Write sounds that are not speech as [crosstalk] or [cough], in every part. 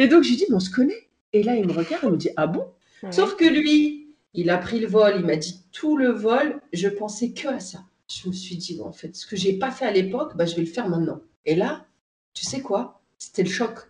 Et donc, je lui dis, mais on se connaît. Et là, il me regarde, il me dit, ah bon? Sauf que lui, il a pris le vol, il m'a dit tout le vol, je pensais que à ça. Je me suis dit, en fait, ce que j'ai pas fait à l'époque, bah, je vais le faire maintenant. Et là, tu sais quoi? C'était le choc.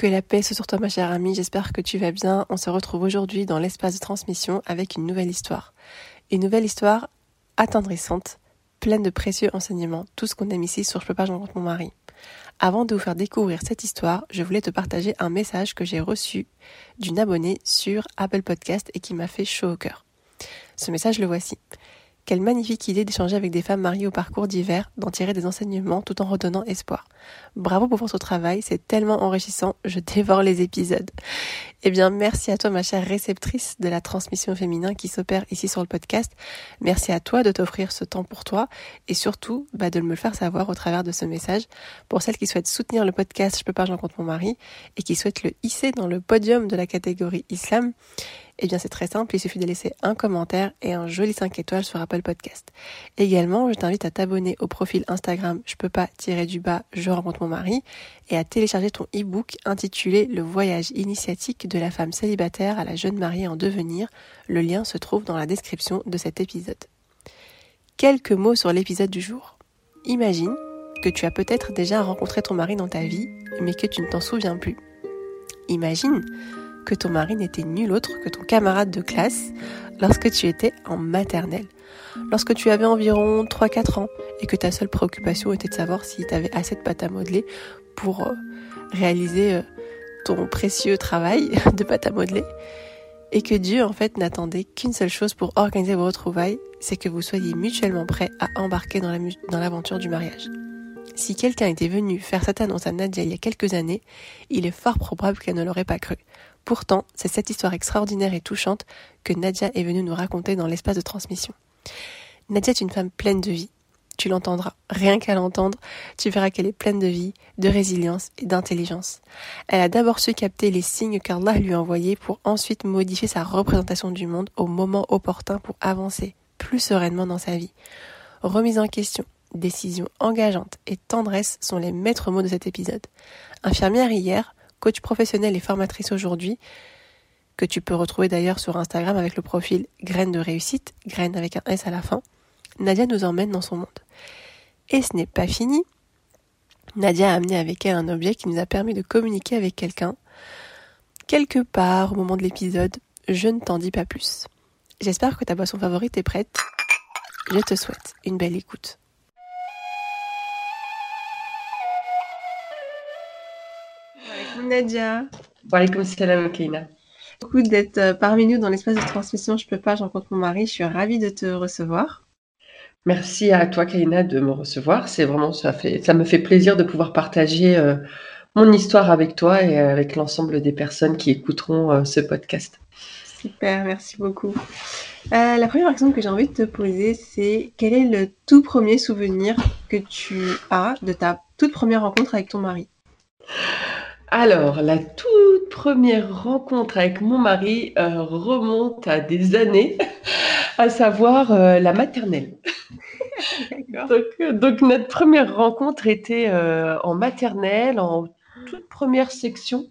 Que la paix soit sur toi ma chère amie, j'espère que tu vas bien. On se retrouve aujourd'hui dans l'espace de transmission avec une nouvelle histoire. Une nouvelle histoire attendrissante, pleine de précieux enseignements, tout ce qu'on aime ici sur Je peux pas, je rencontre mon mari. Avant de vous faire découvrir cette histoire, je voulais te partager un message que j'ai reçu d'une abonnée sur Apple Podcast et qui m'a fait chaud au cœur. Ce message le voici. Quelle magnifique idée d'échanger avec des femmes mariées au parcours divers, d'en tirer des enseignements tout en redonnant espoir. Bravo pour votre travail, c'est tellement enrichissant, je dévore les épisodes. Eh bien, merci à toi ma chère réceptrice de la transmission féminin qui s'opère ici sur le podcast. Merci à toi de t'offrir ce temps pour toi et surtout bah, de me le faire savoir au travers de ce message. Pour celles qui souhaitent soutenir le podcast Je peux pas, j'en compte mon mari et qui souhaitent le hisser dans le podium de la catégorie Islam, eh bien, c'est très simple, il suffit de laisser un commentaire et un joli 5 étoiles sur Apple Podcast. Également, je t'invite à t'abonner au profil Instagram Je peux pas tirer du bas, je rencontre mon mari et à télécharger ton e-book intitulé Le voyage initiatique de la femme célibataire à la jeune mariée en devenir. Le lien se trouve dans la description de cet épisode. Quelques mots sur l'épisode du jour. Imagine que tu as peut-être déjà rencontré ton mari dans ta vie, mais que tu ne t'en souviens plus. Imagine que ton mari n'était nul autre que ton camarade de classe lorsque tu étais en maternelle. Lorsque tu avais environ 3-4 ans et que ta seule préoccupation était de savoir si tu avais assez de pâte à modeler pour euh, réaliser euh, ton précieux travail [laughs] de pâte à modeler. Et que Dieu, en fait, n'attendait qu'une seule chose pour organiser vos retrouvailles, c'est que vous soyez mutuellement prêts à embarquer dans l'aventure du mariage. Si quelqu'un était venu faire cette annonce à Nadia il y a quelques années, il est fort probable qu'elle ne l'aurait pas cru. Pourtant, c'est cette histoire extraordinaire et touchante que Nadia est venue nous raconter dans l'espace de transmission. Nadia est une femme pleine de vie. Tu l'entendras. Rien qu'à l'entendre, tu verras qu'elle est pleine de vie, de résilience et d'intelligence. Elle a d'abord su capter les signes qu'Allah lui a envoyés pour ensuite modifier sa représentation du monde au moment opportun pour avancer plus sereinement dans sa vie. Remise en question, décision engageante et tendresse sont les maîtres mots de cet épisode. Infirmière hier, coach professionnelle et formatrice aujourd'hui, que tu peux retrouver d'ailleurs sur Instagram avec le profil Graine de réussite, graine avec un S à la fin, Nadia nous emmène dans son monde. Et ce n'est pas fini. Nadia a amené avec elle un objet qui nous a permis de communiquer avec quelqu'un. Quelque part au moment de l'épisode, je ne t'en dis pas plus. J'espère que ta boisson favorite est prête. Je te souhaite une belle écoute. Nadia. Walaikum salam, Keina. Beaucoup d'être euh, parmi nous dans l'espace de transmission. Je peux pas, je rencontre mon mari. Je suis ravie de te recevoir. Merci à toi, Kaina, de me recevoir. C'est vraiment, ça fait, ça me fait plaisir de pouvoir partager euh, mon histoire avec toi et avec l'ensemble des personnes qui écouteront euh, ce podcast. Super, merci beaucoup. la première question que j'ai envie de te poser, c'est quel est le tout premier souvenir que tu as de ta toute première rencontre avec ton mari? Alors, la toute première rencontre avec mon mari euh, remonte à des années, à savoir euh, la maternelle. donc, notre première rencontre était euh, en maternelle, en toute première section.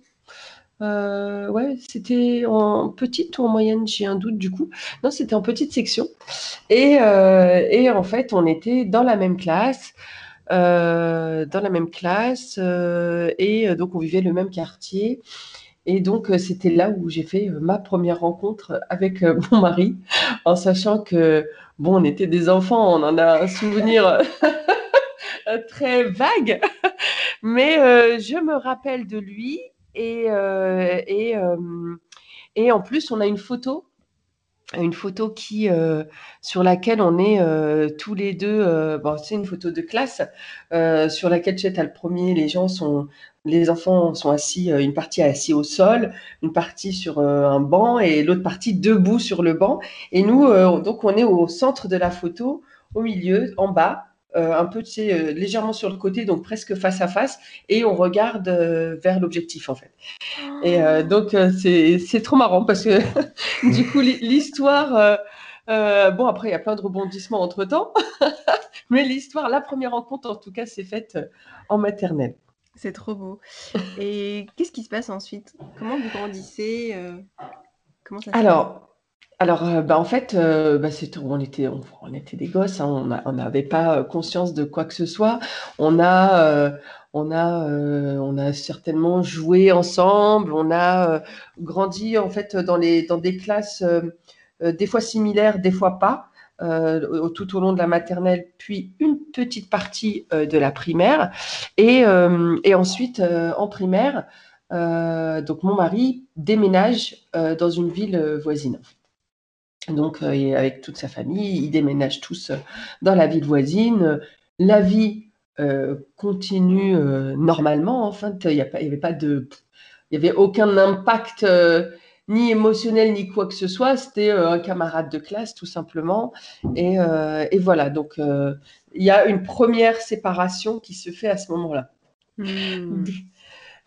ouais, c'était en petite ou en moyenne, j'ai un doute du coup. Non, c'était en petite section. Et, et en fait, on était dans la même classe. Euh, dans la même classe euh, et euh, donc on vivait le même quartier. Et donc, c'était là où j'ai fait ma première rencontre avec [laughs] mon mari, en sachant que, bon, on était des enfants, on en a un souvenir [laughs] très vague, mais je me rappelle de lui et, et, et en plus, on a une photo une photo qui sur laquelle on est tous les deux bon c'est une photo de classe sur laquelle tu le premier les gens sont les enfants sont assis, euh, une partie assis au sol, une partie sur euh, un banc et l'autre partie debout sur le banc. Et nous, euh, donc, on est au centre de la photo, au milieu, en bas, un peu, sais, légèrement sur le côté, donc presque face à face, et on regarde vers l'objectif, en fait. Et donc, c'est trop marrant parce que, [laughs] du coup, l'histoire. bon, après, il y a plein de rebondissements entre temps, [laughs] mais l'histoire, la première rencontre, en tout cas, s'est faite en maternelle. C'est trop beau. Et qu'est-ce qui se passe ensuite? Comment vous grandissez euh, Comment ça se Alors, alors euh, bah, en fait, euh, bah, on, était, on, était des gosses, hein, on n'avait pas conscience de quoi que ce soit. On a, on a, on a certainement joué ensemble, on a grandi en fait dans, les, dans des classes des fois similaires, des fois pas. Euh, tout au long de la maternelle, puis une petite partie euh, de la primaire. Et, euh, et ensuite, en primaire, donc mon mari déménage dans une ville voisine. Donc, avec toute sa famille, ils déménagent tous dans la ville voisine. La vie continue normalement. Enfin, il n'y avait pas de, il y avait aucun impact ni émotionnel ni quoi que ce soit. C'était euh, un camarade de classe tout simplement. Et, euh, voilà, donc euh, il y a une première séparation qui se fait à ce moment-là. Hmm. [laughs]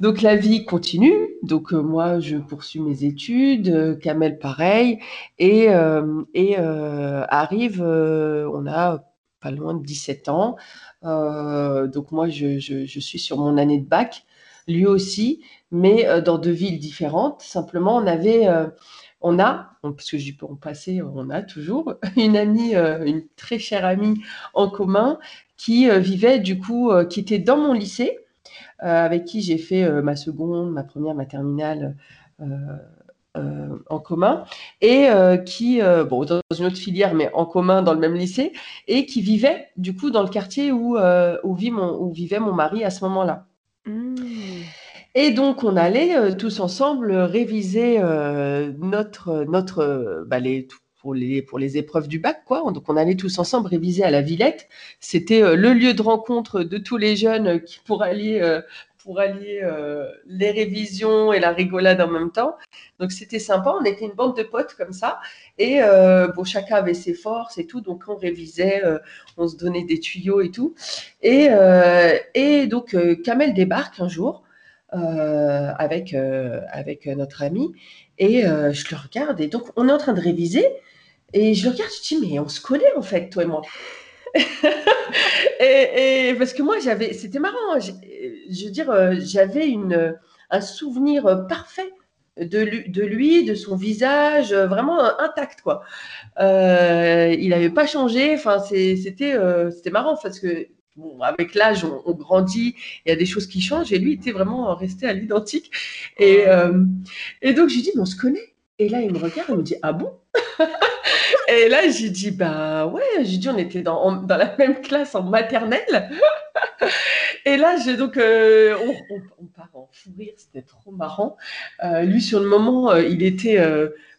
Donc la vie continue. Donc moi, je poursuis mes études, Kamel pareil, et, et arrive, on a pas loin de 17 ans. donc moi, je, suis sur mon année de bac, lui aussi mais euh, dans deux villes différentes. Simplement, on avait, euh, on a, parce que j'y peux en passer, on a toujours [laughs] une amie, euh, une très chère amie en commun qui vivait du coup, qui était dans mon lycée, avec qui j'ai fait ma seconde, ma première, ma terminale. en commun et qui, bon, dans une autre filière, mais en commun dans le même lycée, et qui vivait du coup dans le quartier où, où, vit mon, où vivait mon mari à ce moment-là. Mmh. Et donc, on allait euh, tous ensemble réviser euh, notre, notre bah, pour, les, pour les épreuves du bac. Quoi. Donc, on allait tous ensemble réviser à la Villette. C'était euh, le lieu de rencontre de tous les jeunes qui, pour allier, pour allier les révisions et la rigolade en même temps. Donc, c'était sympa. On était une bande de potes comme ça. Et bon, chacun avait ses forces et tout. Donc, on révisait, on se donnait des tuyaux et tout. Et, et donc, Kamel débarque un jour. Euh, avec, euh, avec notre ami. Et euh, je le regarde. Et donc, on est en train de réviser. Et je le regarde, je dis, mais on se connaît en fait, toi et moi. [laughs] et, parce que moi, j'avais, c'était marrant. Hein, je, veux dire, j'avais une, un souvenir parfait de lui, de, lui, de son visage, vraiment intact, quoi. il n'avait pas changé. Enfin, c'était, c'était marrant parce que avec l'âge, on, grandit, il y a des choses qui changent, et lui était vraiment resté à l'identique. Et, euh, et donc, j'ai dit, mais on se connaît. Et là, il me regarde, il me dit, ah bon? [laughs] Et là, j'ai dit, bah ouais, j'ai dit, on était dans, dans, la même classe en maternelle. et là, j'ai donc, euh, on, part en fou rire, c'était trop marrant. Euh, lui, sur le moment, il était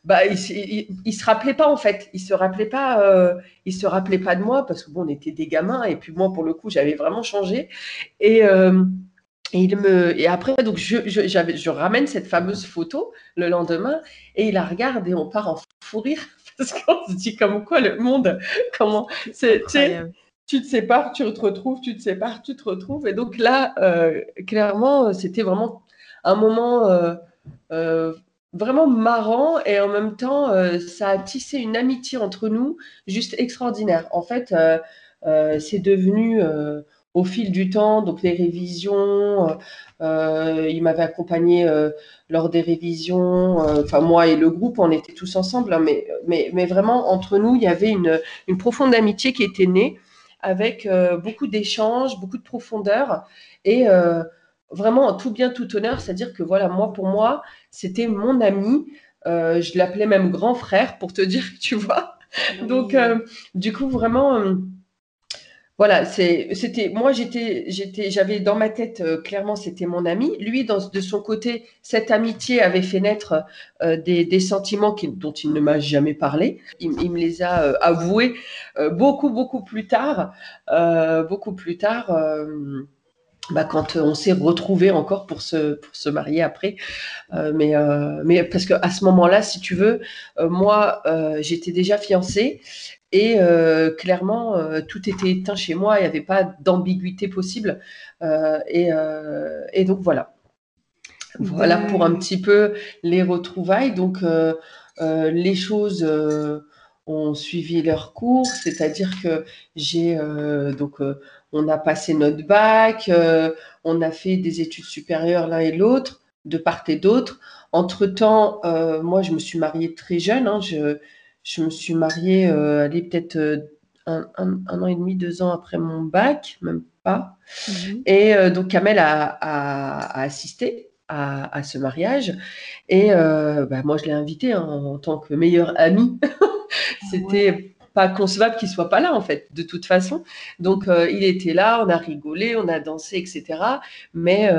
bah, il, il, se rappelait pas en fait. Il se rappelait pas. Euh, il se rappelait pas de moi parce que bon, on était des gamins et puis moi pour le coup, j'avais vraiment changé. Et, euh, il me et après donc je, je ramène cette fameuse photo le lendemain et il la regarde et on part en fou rire [laughs] parce qu'on se dit comme quoi le monde comment c'est tu te sépares, tu te retrouves, tu te sépares, tu te retrouves. Et donc là, euh, clairement, c'était vraiment un moment euh, euh, vraiment marrant et en même temps, ça a tissé une amitié entre nous juste extraordinaire. En fait, c'est devenu au fil du temps, donc les révisions, il m'avait accompagné lors des révisions, enfin moi et le groupe, on était tous ensemble, hein, mais, mais, mais, vraiment entre nous, il y avait une, une profonde amitié qui était née avec beaucoup d'échanges, beaucoup de profondeur et vraiment en tout bien, tout honneur, c'est-à-dire que voilà, moi pour moi, c'était mon ami. je l'appelais même grand frère pour te [laughs] dire, tu vois. Donc, du coup, vraiment voilà, c'était moi j'étais j'étais j'avais dans ma tête euh, clairement c'était mon ami. Lui de son côté cette amitié avait fait naître euh, des, sentiments dont il ne m'a jamais parlé. Il, me les a euh, avoués beaucoup beaucoup plus tard, beaucoup plus tard. Bah, quand on s'est retrouvés encore pour se, pour se marier après. mais, mais parce qu'à ce moment-là, si tu veux, moi, j'étais déjà fiancée et euh, clairement, euh, tout était éteint chez moi, il n'y avait pas d'ambiguïté possible. Euh, et, donc voilà. Voilà pour un petit peu les retrouvailles. Donc les choses ont suivi leur cours, c'est-à-dire que j'ai donc on a passé notre bac, on a fait des études supérieures l'un et l'autre, de part et d'autre. Entre temps, moi je me suis mariée très jeune. Hein, je, je me suis mariée, euh, peut-être euh, un, an et demi, deux ans après mon bac, même pas. Mhm. Et euh, donc Kamel a, assisté à, ce mariage. Et euh, bah, moi, je l'ai invité hein, en, tant que meilleur ami. [laughs] C'était pas concevable qu'il soit pas là, en fait, de toute façon. Donc, il était là, on a rigolé, on a dansé, etc. Mais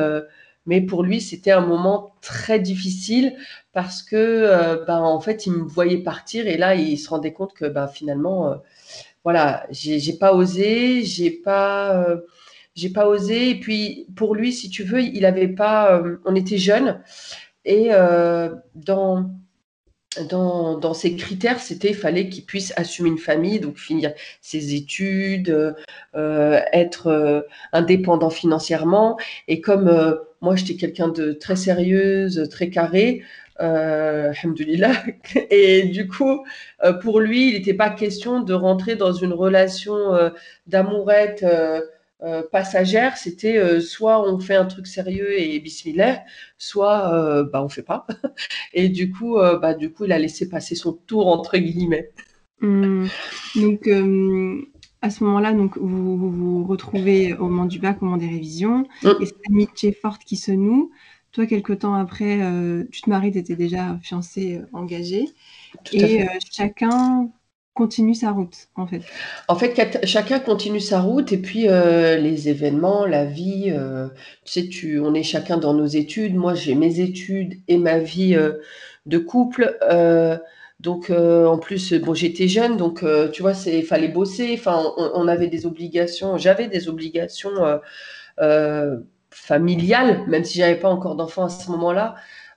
mais pour lui, c'était un moment très difficile parce que, euh, ben, en fait, il me voyait partir et là, il se rendait compte que, ben, finalement, euh, voilà, j'ai pas osé, j'ai pas, euh, j'ai pas osé. Et puis, pour lui, si tu veux, il avait pas, on était jeunes et dans dans, dans, ses critères, c'était il fallait qu'il puisse assumer une famille, donc finir ses études, euh, être euh, indépendant financièrement. Et comme euh, moi, j'étais quelqu'un de très sérieuse, très carré, euh, [laughs] et du coup, pour lui, il n'était pas question de rentrer dans une relation d'amourette euh, passagère, c'était euh, soit on fait un truc sérieux et bismillah, soit euh, bah on fait pas. [laughs] et du coup, bah du coup, il a laissé passer son tour entre guillemets. Hmm. Donc à ce moment-là, donc vous, vous, retrouvez au moment du bac, au moment des révisions, mm. et cette amitié forte qui se noue. Toi, quelques temps après, tu te maries, tu étais déjà fiancée, engagée, et chacun continue sa route, en fait. En fait, chacun continue sa route et puis euh, les événements, la vie, euh, tu sais, tu, on est chacun dans nos études. Moi, j'ai mes études et ma vie euh, de couple. Donc, en plus, bon, j'étais jeune, donc tu vois, c'est fallait bosser. On, avait des obligations. J'avais des obligations familiales, même si j'avais pas encore d'enfants à ce moment-là.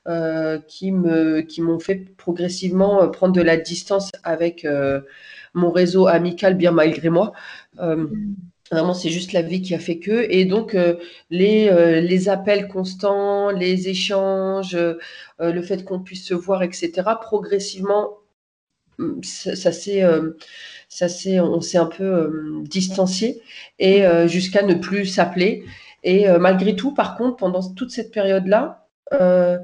Euh, qui m'ont fait progressivement euh, prendre de la distance avec euh, mon réseau amical bien malgré moi. Vraiment, c'est juste la vie qui a fait que. Et donc, les, les appels constants, les échanges, le fait qu'on puisse se voir, etc., progressivement, mm, ça, ça s'est, on s'est un peu distancié et jusqu'à ne plus s'appeler. Et malgré tout, par contre, pendant toute cette période-là, euh,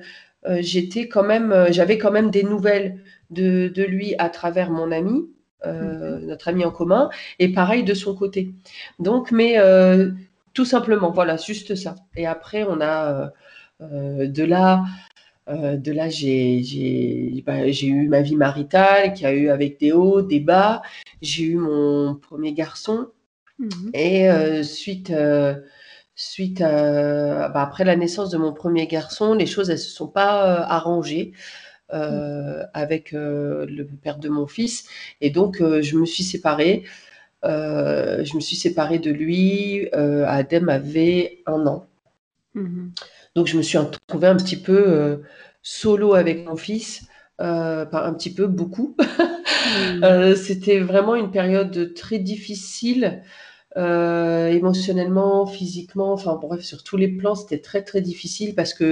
euh, j'avais quand même des nouvelles de, lui à travers mon ami, euh, mhm. notre ami en commun, et pareil de son côté. Donc, mais tout simplement, voilà, juste ça. Et après, on a de là. de là, j'ai bah, eu ma vie maritale qui a eu avec des hauts, des bas. J'ai eu mon premier garçon. Mhm. Et suite, suite à, bah, après la naissance de mon premier garçon, les choses elles se sont pas euh, arrangées euh, avec euh, le père de mon fils et donc je me suis séparée. je me suis séparée de lui. Adem avait un an. Mmh donc je me suis retrouvée un petit peu solo avec mon fils. Euh, un petit peu, beaucoup. [laughs] Mmh. C'était vraiment une période très difficile euh, émotionnellement, physiquement, enfin bref, sur tous les plans, c'était très très difficile parce que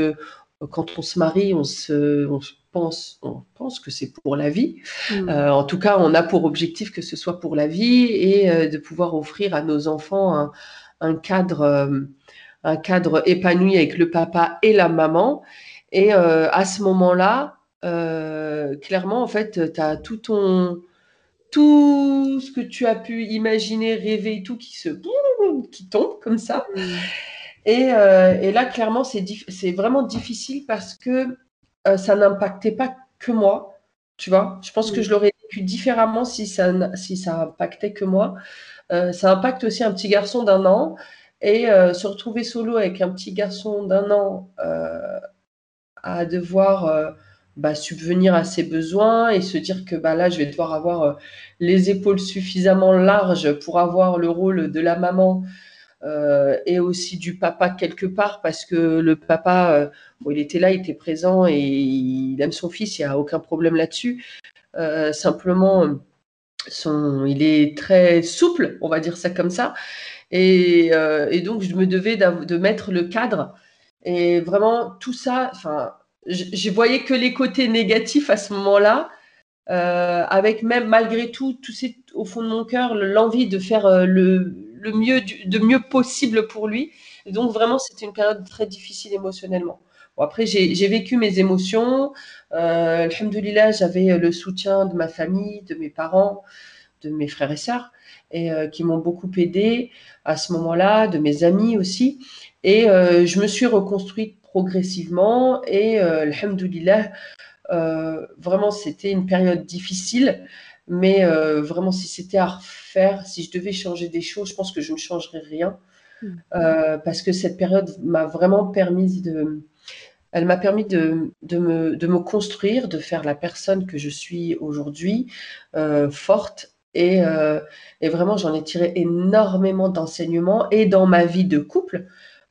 euh, quand on se marie, on se, on pense, on pense que c'est pour la vie. Mm. Euh, en tout cas, on a pour objectif que ce soit pour la vie et de pouvoir offrir à nos enfants un, un cadre, un cadre épanoui avec le papa et la maman. Et à ce moment-là, clairement, en fait, tu as tout ton tout ce que tu as pu imaginer, rêver et tout qui se qui tombe comme ça. Mm. Et, euh, et, là, clairement, c'est vraiment difficile parce que ça n'impactait pas que moi, tu vois. Je pense que je l'aurais vécu différemment si ça, si ça impactait que moi. ça impacte aussi un petit garçon d'un an. Et se retrouver solo avec un petit garçon d'un an à devoir bah, subvenir à ses besoins et se dire que bah, là, je vais devoir avoir euh, les épaules suffisamment larges pour avoir le rôle de la maman euh, et aussi du papa quelque part parce que le papa, euh, il était là, il était présent et il aime son fils, il n'y a aucun problème là-dessus. simplement, son, il est très souple, on va dire ça comme ça. Et, donc, je me devais de mettre le cadre. Et vraiment, tout ça, enfin, je, voyais que les côtés négatifs à ce moment-là, euh, avec même malgré tout, tout au fond de mon cœur, l'envie de faire euh, le, le mieux, de mieux possible pour lui. Donc vraiment, c'était une période très difficile émotionnellement. Bon, après, j'ai vécu mes émotions. Euh, Alhamdulillah, j'avais le soutien de ma famille, de mes parents, de mes frères et sœurs, et euh, qui m'ont beaucoup aidé à ce moment-là, de mes amis aussi. Et je me suis reconstruite progressivement et euh, alhamdoulilah, euh, vraiment c'était une période difficile, mais euh, vraiment si c'était à refaire, si je devais changer des choses, je pense que je ne changerais rien. Hmm. parce que cette période m'a vraiment permis de, elle m'a permis de, de, me, de, me, construire, de faire la personne que je suis aujourd'hui, forte. Et, et, vraiment, j'en ai tiré énormément d'enseignements et dans ma vie de couple,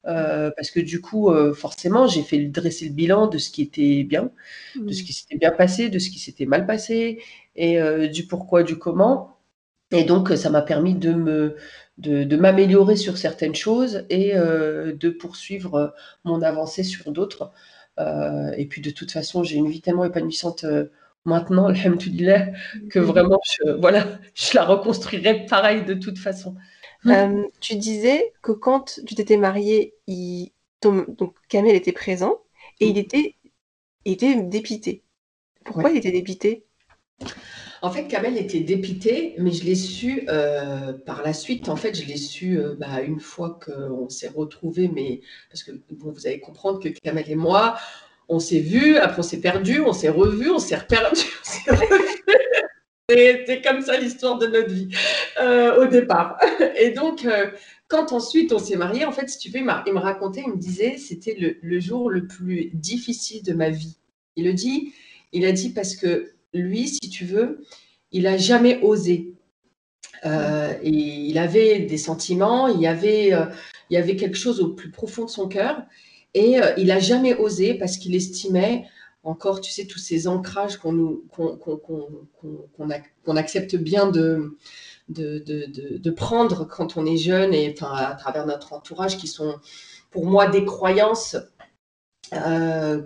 euh, parce que du coup, euh, forcément, j'ai fait dresser le bilan de ce qui était bien, de ce mmh. qui s'était bien passé, de ce qui s'était mal passé, et euh, du pourquoi, du comment. Et donc, ça m'a permis de me de, m'améliorer sur certaines choses et de poursuivre mon avancée sur d'autres. et puis, de toute façon, j'ai une vie tellement épanouissante maintenant, [laughs] alhamdoulilah, que mmh. vraiment, je, voilà, je la reconstruirai pareil de toute façon. Mmh. Euh, tu disais que quand tu t'étais mariée, il... donc Kamel était présent et il mmh. était, était dépité. Pourquoi il était dépité? En fait, Kamel était dépité, mais je l'ai su euh, par la suite. En fait, je l'ai su euh, bah, une fois qu'on s'est retrouvés, mais parce que vous allez comprendre que Kamel et moi, on s'est vus, après on s'est perdu, on s'est revus, on s'est reperdu, [laughs] on s'est revus. C'était comme ça l'histoire de notre vie euh, au départ. [laughs] Et donc, euh, quand ensuite on s'est mariés, en fait, si tu veux, il, me racontait, il me disait, c'était le, jour le plus difficile de ma vie. Il le dit, il a dit parce que lui, si tu veux, il a jamais osé. Euh, et il avait des sentiments, il y avait, il y avait quelque chose au plus profond de son cœur, et il a jamais osé parce qu'il estimait encore, tu sais, tous ces ancrages qu'on accepte bien de, prendre quand on est jeune et enfin, à travers notre entourage, qui sont pour moi des croyances. Euh,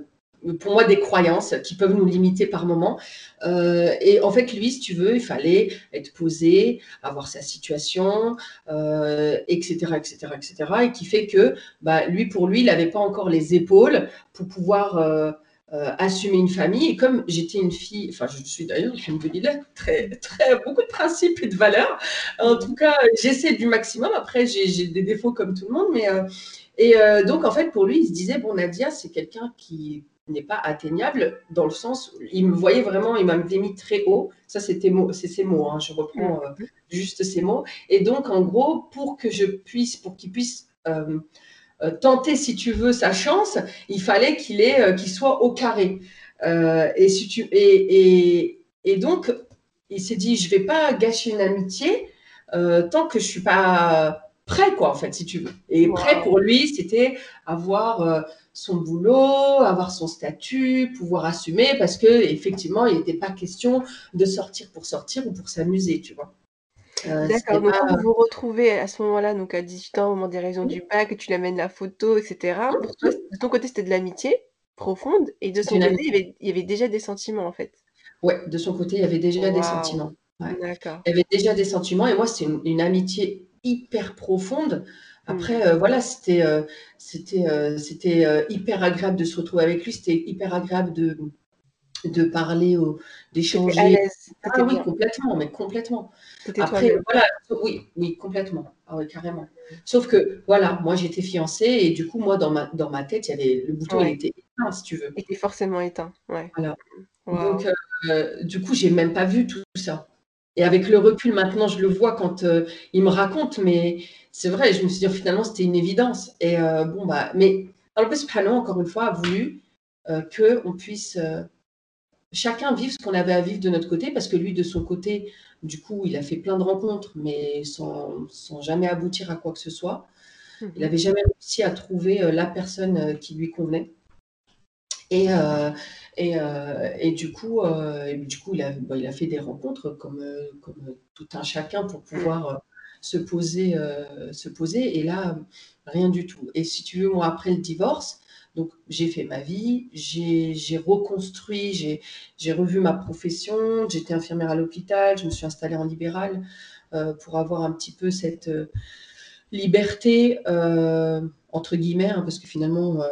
pour moi, des croyances qui peuvent nous limiter par moment. Euh, et en fait, lui, si tu veux, il fallait être posé, avoir sa situation, etc., etc., etc. Et qui fait que, bah, lui, pour lui, il n'avait pas encore les épaules pour pouvoir euh, assumer une famille. Et comme j'étais une fille, enfin, je suis d'ailleurs, je très, très, beaucoup de principes et de valeurs. En tout cas, j'essaie du maximum. Après, j'ai des défauts comme tout le monde. Mais, euh, et euh, donc, en fait, pour lui, il se disait, bon, Nadia, c'est quelqu'un qui n'est pas atteignable dans le sens où il me voyait vraiment, il m'avait mis très haut. Ça, c'était c'est ses mots. Hein, je reprends juste ces mots. Et donc, en gros, pour que je puisse, pour qu'il puisse tenter, si tu veux, sa chance, il fallait qu'il euh, soit au carré. Euh, et, si tu, et, et, donc, il s'est dit, je vais pas gâcher une amitié tant que je suis pas prêt, quoi, en fait, si tu veux. Et prêt pour lui, c'était avoir son boulot, avoir son statut, pouvoir assumer, parce que effectivement, il n'était pas question de sortir pour sortir ou pour s'amuser, tu vois. Euh, D'accord, donc quand vous vous retrouvez à ce moment-là, donc à 18 ans, au moment des raisons du bac, que tu l'amènes la photo, etc. Pour toi, de ton côté, c'était de l'amitié profonde, et de son côté, il y, avait, déjà des sentiments, en fait. Ouais, de son côté, il y avait déjà des sentiments. D'accord. Il y avait déjà des sentiments, et moi, c'est une, amitié hyper profonde. Après, mmh. euh, voilà, c'était euh, c'était c'était hyper agréable de se retrouver avec lui, c'était hyper agréable de de parler, d'échanger. Ah oui, complètement, mais complètement. Après, voilà, oui, oui, complètement. Ah oui, carrément. Sauf que, voilà, moi j'étais fiancée et du coup, moi dans ma, dans ma tête, il y avait, le bouton il était éteint, si tu veux. Il était forcément éteint, ouais. Voilà. Donc, euh, du coup, j'ai même pas vu tout ça. Et avec le recul maintenant, je le vois quand euh, il me raconte, mais c'est vrai, je me suis dit finalement c'était une évidence. Et euh, bon, bah, mais Allah subhanahu encore une fois, a voulu que qu'on puisse chacun vivre ce qu'on avait à vivre de notre côté, parce que lui, de son côté, du coup, il a fait plein de rencontres, mais sans, sans jamais aboutir à quoi que ce soit. Il n'avait mhm. jamais réussi à trouver la personne qui lui convenait. Et, et, euh, et, du coup, euh, du coup il, a, bah, il a fait des rencontres comme, euh, comme tout un chacun pour pouvoir se, poser, se poser. Et là, rien du tout. Et si tu veux, moi, après le divorce, donc j'ai fait ma vie, j'ai reconstruit, j'ai revu ma profession, j'étais infirmière à l'hôpital, je me suis installée en libéral pour avoir un petit peu cette liberté, entre guillemets, hein, parce que finalement,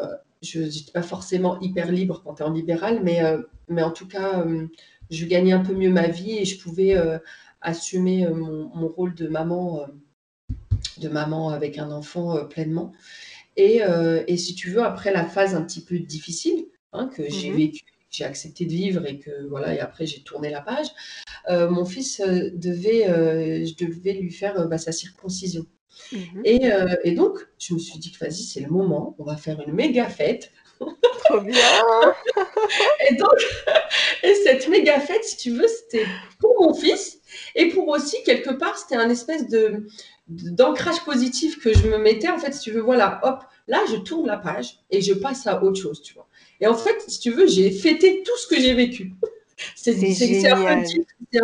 je n'étais pas forcément hyper libre quand tu es en libéral, mais, euh, en tout cas, euh, je gagnais un peu mieux ma vie et je pouvais euh, assumer mon, rôle de maman, de maman avec un enfant pleinement. Et, et, si tu veux, après la phase un petit peu difficile hein, que j'ai mhm. vécue, j'ai accepté de vivre et que voilà, et après j'ai tourné la page, mon fils devait, je devais lui faire bah, sa circoncision. Mhm. Euh, et, donc, je me suis dit que vas-y, c'est le moment, on va faire une méga fête. Trop bien [laughs] Et donc, [laughs] et cette méga fête, si tu veux, c'était pour mon fils et pour aussi, quelque part, c'était un espèce de d'ancrage positif que je me mettais. En fait, si tu veux, voilà, hop, là, je tourne la page et je passe à autre chose, tu vois. Et en fait, si tu veux, j'ai fêté tout ce que j'ai vécu. [laughs] C'est un,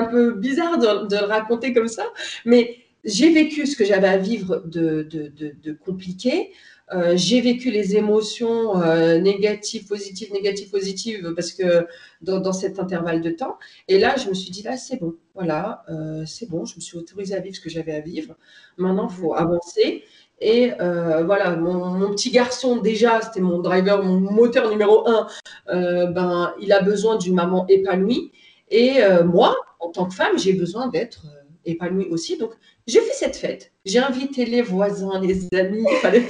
un, peu bizarre de, de, le raconter comme ça, mais j'ai vécu ce que j'avais à vivre de, de, compliqué. Euh, j'ai vécu les émotions euh, négatives, positives, négatives, positives, parce que dans, cet intervalle de temps. Et là, je me suis dit, là, c'est bon, voilà, euh, c'est bon, je me suis autorisée à vivre ce que j'avais à vivre. Maintenant, il faut avancer. Et voilà, mon, petit garçon, déjà, c'était mon driver, mon moteur numéro un, ben, il a besoin d'une maman épanouie. Et moi, en tant que femme, j'ai besoin d'être épanouie aussi. Donc, j'ai fait cette fête. J'ai invité les voisins, les amis. [laughs]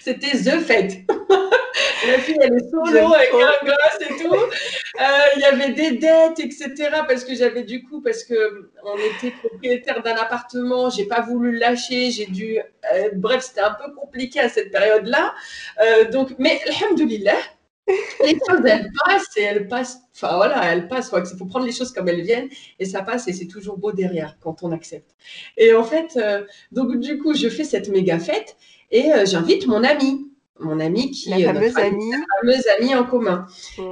C'était The Fête. [laughs] La fille, elle est solo avec un gosse et tout. Euh, il y avait des dettes, etc. Parce que j'avais du coup, parce que on était propriétaire d'un appartement, j'ai pas voulu lâcher, j'ai dû. Euh, bref, c'était un peu compliqué à cette période-là. Euh, donc, mais, alhamdoulilah, les choses, elles passent et elles passent. Enfin voilà, elles passent. Il faut prendre les choses comme elles viennent et ça passe et c'est toujours beau derrière quand on accepte. Et en fait, euh, donc du coup, je fais cette méga fête et euh, j'invite mon ami mon amie qui la fameuse amie. fameuse amie en commun.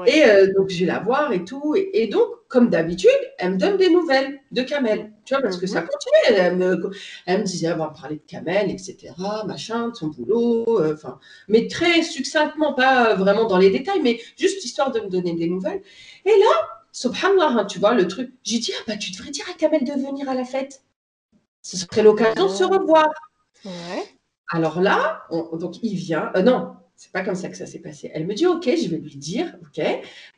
Et euh, donc je vais la voir et tout. Et, donc, comme d'habitude, elle me donne des nouvelles de Kamel. Tu vois, parce que ça mhm. continue. Elle me, elle me disait, on va parler de Kamel, etc., machin, de son boulot. Euh, enfin, mais très succinctement, pas vraiment dans les détails, mais juste histoire de me donner des nouvelles. Et là, subhanallah, hein, tu vois, le truc, j'ai dit, ah bah tu devrais dire à Kamel de venir à la fête. Ce serait l'occasion de se revoir. Ouais. Alors là, donc il vient. Euh, non, c'est pas comme ça que ça s'est passé. Elle me dit OK, je vais lui dire OK.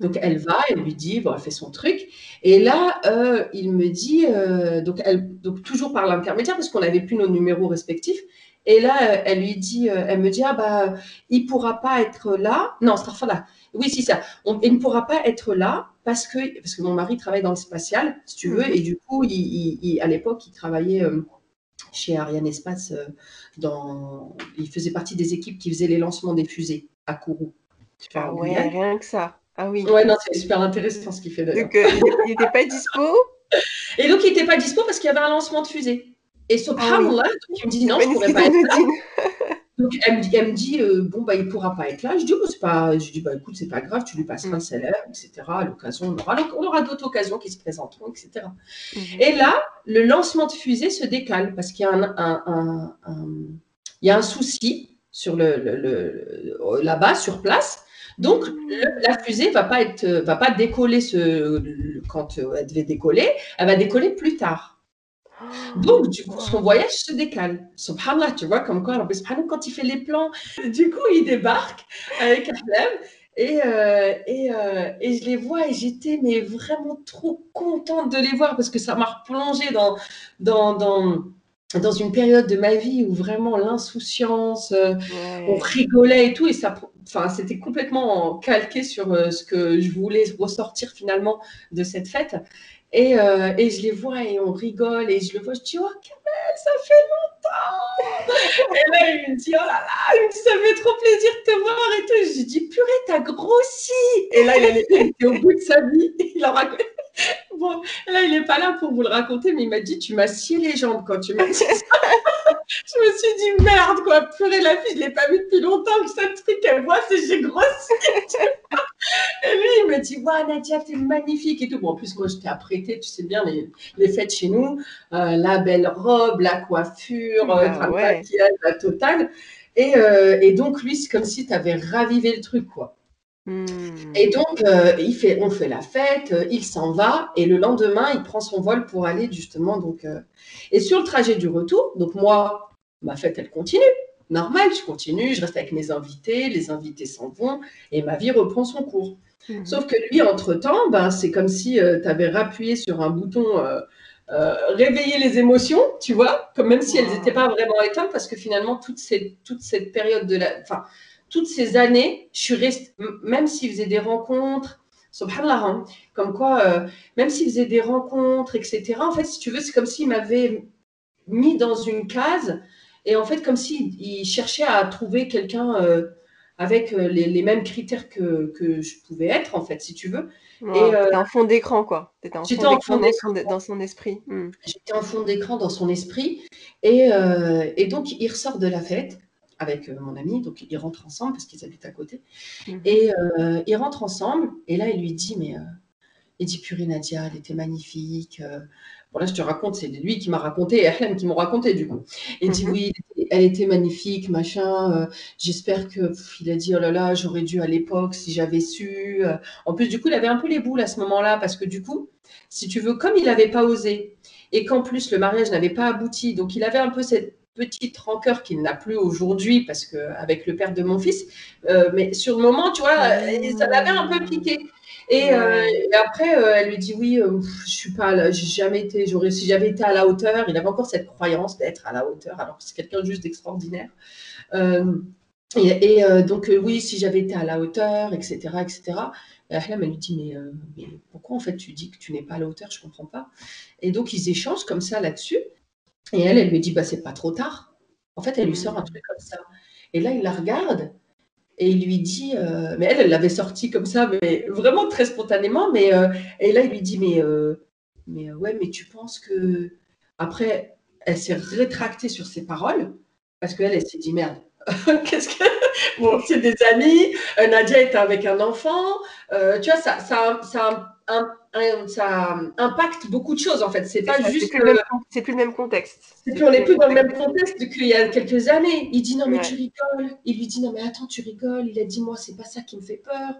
Donc elle va, elle lui dit bon, elle fait son truc. Et là, euh, il me dit euh, donc elle donc toujours par l'intermédiaire parce qu'on n'avait plus nos numéros respectifs. Et là, elle lui dit, elle me dit ah bah il pourra pas être là. Non, c'est là. Oui, c'est ça. il ne pourra pas être là parce que parce que mon mari travaille dans le spatial, si tu veux, mhm. et du coup, il, à l'époque, il travaillait chez Ariane Espace. Euh, dans... Il faisait partie des équipes qui faisaient les lancements des fusées à Kourou. Ah ouais, rien que ça. Ah oui. Ouais, non, c'est super intéressant ce qu'il fait Donc, euh, il n'était pas dispo? [laughs] Et donc, il n'était pas dispo parce qu'il y avait un lancement de fusée. Et subhanallah, ah oui. il me dit non, je ne pourrais pas être là. [laughs] Donc, elle me dit, elle me dit euh, bon, bah, il ne pourra pas être là. Je dis, oh, pas... je dis bah, écoute, c'est pas grave, tu lui passeras un mm. salaire, etc. À l'occasion, on aura, on aura d'autres occasions qui se présenteront, etc. Mm-hmm. Et là, le lancement de fusée se décale parce qu'il y a un, un, un, il y a un souci sur le, le, là-bas, sur place. Donc, la fusée va pas être, va pas décoller ce, quand elle devait décoller, elle va décoller plus tard. Donc, du coup, son voyage se décale. Subhanallah, tu vois, comme quoi, quand il fait les plans, du coup, il débarque avec Ahlem Et, euh, et, euh, et, je les vois et j'étais mais vraiment trop contente de les voir parce que ça m'a replongé dans, dans, dans, dans une période de ma vie où vraiment l'insouciance, euh, on rigolait et tout, et ça, enfin, c'était complètement calqué sur ce que je voulais ressortir finalement de cette fête. Et, euh, et, je les vois et on rigole et je le vois, je dis, oh Kamel, ça fait longtemps. et là, il me dit, oh là là, ça fait trop plaisir de te voir et tout. Je lui dis, purée, t'as grossi. Et là, il, était au bout de sa vie. Il a raconté. [laughs] Bon, là, il n'est pas là pour vous le raconter, mais il m'a dit, tu m'as scié les jambes quand tu m'as [laughs] dit ça. [laughs] je me suis dit, merde, quoi, purée, la fille, je ne l'ai pas vue depuis longtemps, que ce truc qu'elle voit, c'est j'ai grossi. et lui, il me dit, waouh, Nadia, t'es magnifique et tout. Bon, en plus, moi, je t'ai apprêté, tu sais bien, les, les fêtes chez nous, euh, la belle robe, la coiffure, euh, bah, la totale. Et, euh, et donc, lui, c'est comme si tu avais ravivé le truc, quoi. Hmm. Et donc, euh, il fait, on fait la fête, euh, il s'en va, et le lendemain, il prend son vol pour aller justement. Donc, euh, Et sur le trajet du retour, donc moi, ma fête, elle continue. Normal, je continue, je reste avec mes invités, les invités s'en vont, et ma vie reprend son cours. Hmm. Sauf que lui, entre-temps, ben, c'est comme si tu avais rappuyé sur un bouton réveiller les émotions, tu vois, comme même si elles n'étaient pas vraiment éteintes, parce que finalement, toute cette, toute cette période de la. Enfin, toutes ces années, je suis restée, même s'il faisait des rencontres, subhanallah, hein, comme quoi, euh, même s'il faisait des rencontres, etc., en fait, si tu veux, c'est comme s'il m'avait mis dans une case, et en fait, comme s'il cherchait à trouver quelqu'un euh, avec euh, les, mêmes critères que, que, je pouvais être, en fait, si tu veux. et en fond d'écran, quoi. J'étais en fond d'écran dans, son esprit. J'étais en fond d'écran dans son esprit. Et, et donc, il ressort de la fête avec euh, mon ami, donc ils rentrent ensemble parce qu'ils habitent à côté. Mhm. Et euh, ils rentrent ensemble, et là il lui dit, mais euh, il dit purée Nadia, elle était magnifique. Bon là je te raconte, c'est lui qui m'a raconté et Ahlem qui m'ont raconté du coup. Il dit mhm. oui, elle était magnifique, machin. J'espère que il a dit oh là là, j'aurais dû à l'époque si j'avais su. En plus du coup il avait un peu les boules à ce moment-là parce que du coup, si tu veux, comme il n'avait pas osé et qu'en plus le mariage n'avait pas abouti, donc il avait un peu cette petite rancœur qu'il n'a plus aujourd'hui parce que avec le père de mon fils. Euh, mais sur le moment, tu vois, ça l'avait un peu piqué. Et, euh, après, euh, elle lui dit oui, je suis pas, là, j'ai jamais été, j'aurais, si j'avais été à la hauteur, il avait encore cette croyance d'être à la hauteur, alors c'est quelqu'un juste d'extraordinaire. et, donc oui, si j'avais été à la hauteur, etc., etc. elle lui dit mais, mais, pourquoi en fait tu dis que tu n'es pas à la hauteur Je comprends pas. Et donc ils échangent comme ça là-dessus. Et elle, elle lui dit, bah, c'est pas trop tard. En fait, elle lui sort un truc comme ça. Et là, il la regarde et il lui dit, euh, mais elle, elle l'avait sorti comme ça, mais vraiment très spontanément. Mais euh, et là, il lui dit, mais, euh, mais ouais, mais tu penses que après, elle s'est rétractée sur ses paroles parce qu'elle, elle, s'est dit, merde. [laughs] Qu'est-ce que bon, [laughs] c'est des amis. Nadia était avec un enfant. tu vois, ça, ça, ça ça impacte beaucoup de choses en fait. C'est pas juste. C'est plus, le même contexte. Plus, on n'est plus dans le même contexte qu'il y a quelques années. Il dit non mais tu rigoles. Il lui dit non mais attends tu rigoles. Il a dit moi c'est pas ça qui me fait peur.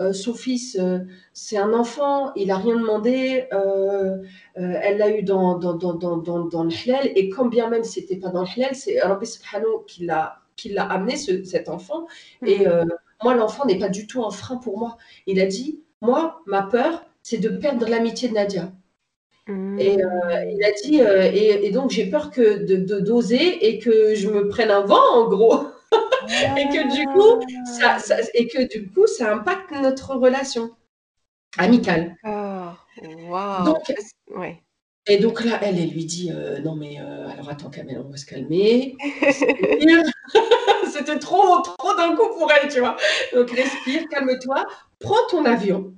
Euh, son fils, euh, c'est un enfant, il a rien demandé, euh, elle l'a eu dans, dans, dans, dans, dans, le halal, et quand bien même c'était pas dans le halal, c'est Rabbi Subhanahu qui l'a, qui l'a amené, ce, cet enfant, et mhm. moi l'enfant n'est pas du tout un frein pour moi. Il a dit, moi, ma peur, c'est de perdre l'amitié de Nadia. Mmh. Et euh, il a dit, euh, et, donc j'ai peur que de, doser et que je me prenne un vent en gros. [laughs] et que du coup, ça, et que du coup, ça impacte notre relation amicale. Donc, ouais. Et donc là, elle, elle lui dit euh, non mais alors attends Kamel, on va se calmer. [laughs] C'était trop, trop d'un coup pour elle, tu vois. Donc respire, calme-toi, prends ton avion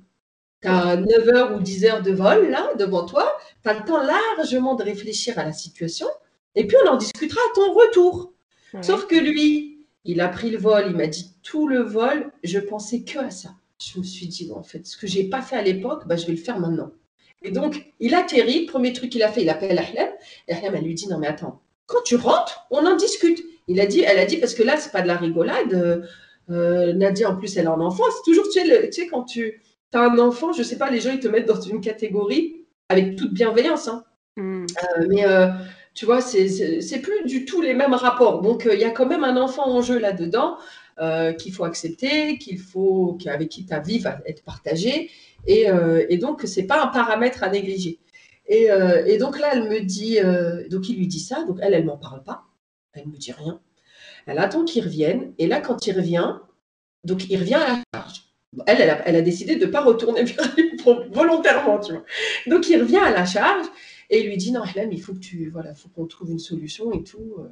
tu as 9 heures ou 10 heures de vol là devant toi, tu as le temps largement de réfléchir à la situation. Et puis on en discutera à ton retour. Sauf que lui, il a pris le vol, il m'a dit tout le vol, je pensais que à ça. Je me suis dit, en fait, ce que j'ai pas fait à l'époque, bah, je vais le faire maintenant. Et donc, il atterrit, premier truc qu'il a fait, il appelle Ahlem, et Ahlem, elle lui dit, non mais attends, quand tu rentres, on en discute. Il a dit, elle a dit, parce que là, c'est pas de la rigolade, euh, Nadia, en plus, elle un enfant, c'est toujours, tu sais, tu sais quand tu tu as un enfant, je sais pas, les gens, ils te mettent dans une catégorie avec toute bienveillance. Hein. Hmm. Euh, mais euh, tu vois, c'est plus du tout les mêmes rapports. Donc, euh, il y a quand même un enfant en jeu là-dedans. qu'il faut accepter, qu'il faut, qu'avec qui ta vie va être partagée. Et, et donc, c'est pas un paramètre à négliger. Et, et, donc là, elle me dit, donc il lui dit ça, donc elle, elle m'en parle pas, elle me dit rien. Elle attend qu'il revienne, et là, quand il revient, donc il revient à la charge. Elle, elle a, décidé de ne pas retourner [laughs] vers lui volontairement, tu vois. Donc il revient à la charge et il lui dit non, Hélène, il faut que tu, voilà, faut qu'on trouve une solution et tout. Euh,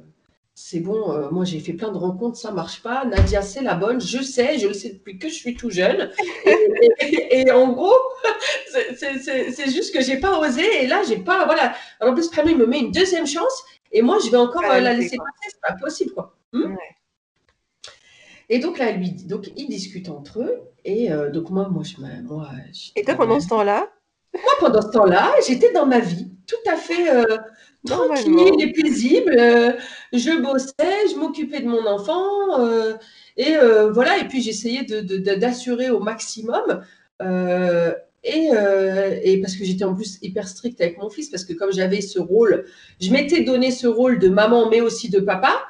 c'est bon, euh, moi j'ai fait plein de rencontres, ça marche pas. Nadia, c'est la bonne, je sais, je le sais depuis que je suis tout jeune. Et, en gros, [laughs] c'est juste que j'ai pas osé. Et là, j'ai pas, voilà. En plus, il me met une deuxième chance. Et moi, je vais encore euh, la laisser passer. C'est pas possible, quoi. Hmm? Et donc là, lui, donc ils discutent entre eux. Et donc moi, moi, je, moi. Et toi, pendant ce temps-là? Moi, pendant ce temps-là, j'étais dans ma vie, tout à fait tranquille et paisible. je bossais, je m'occupais de mon enfant. et voilà, et puis j'essayais d'assurer au maximum. Et, et, parce que j'étais en plus hyper stricte avec mon fils, parce que comme j'avais ce rôle, je m'étais donné ce rôle de maman, mais aussi de papa.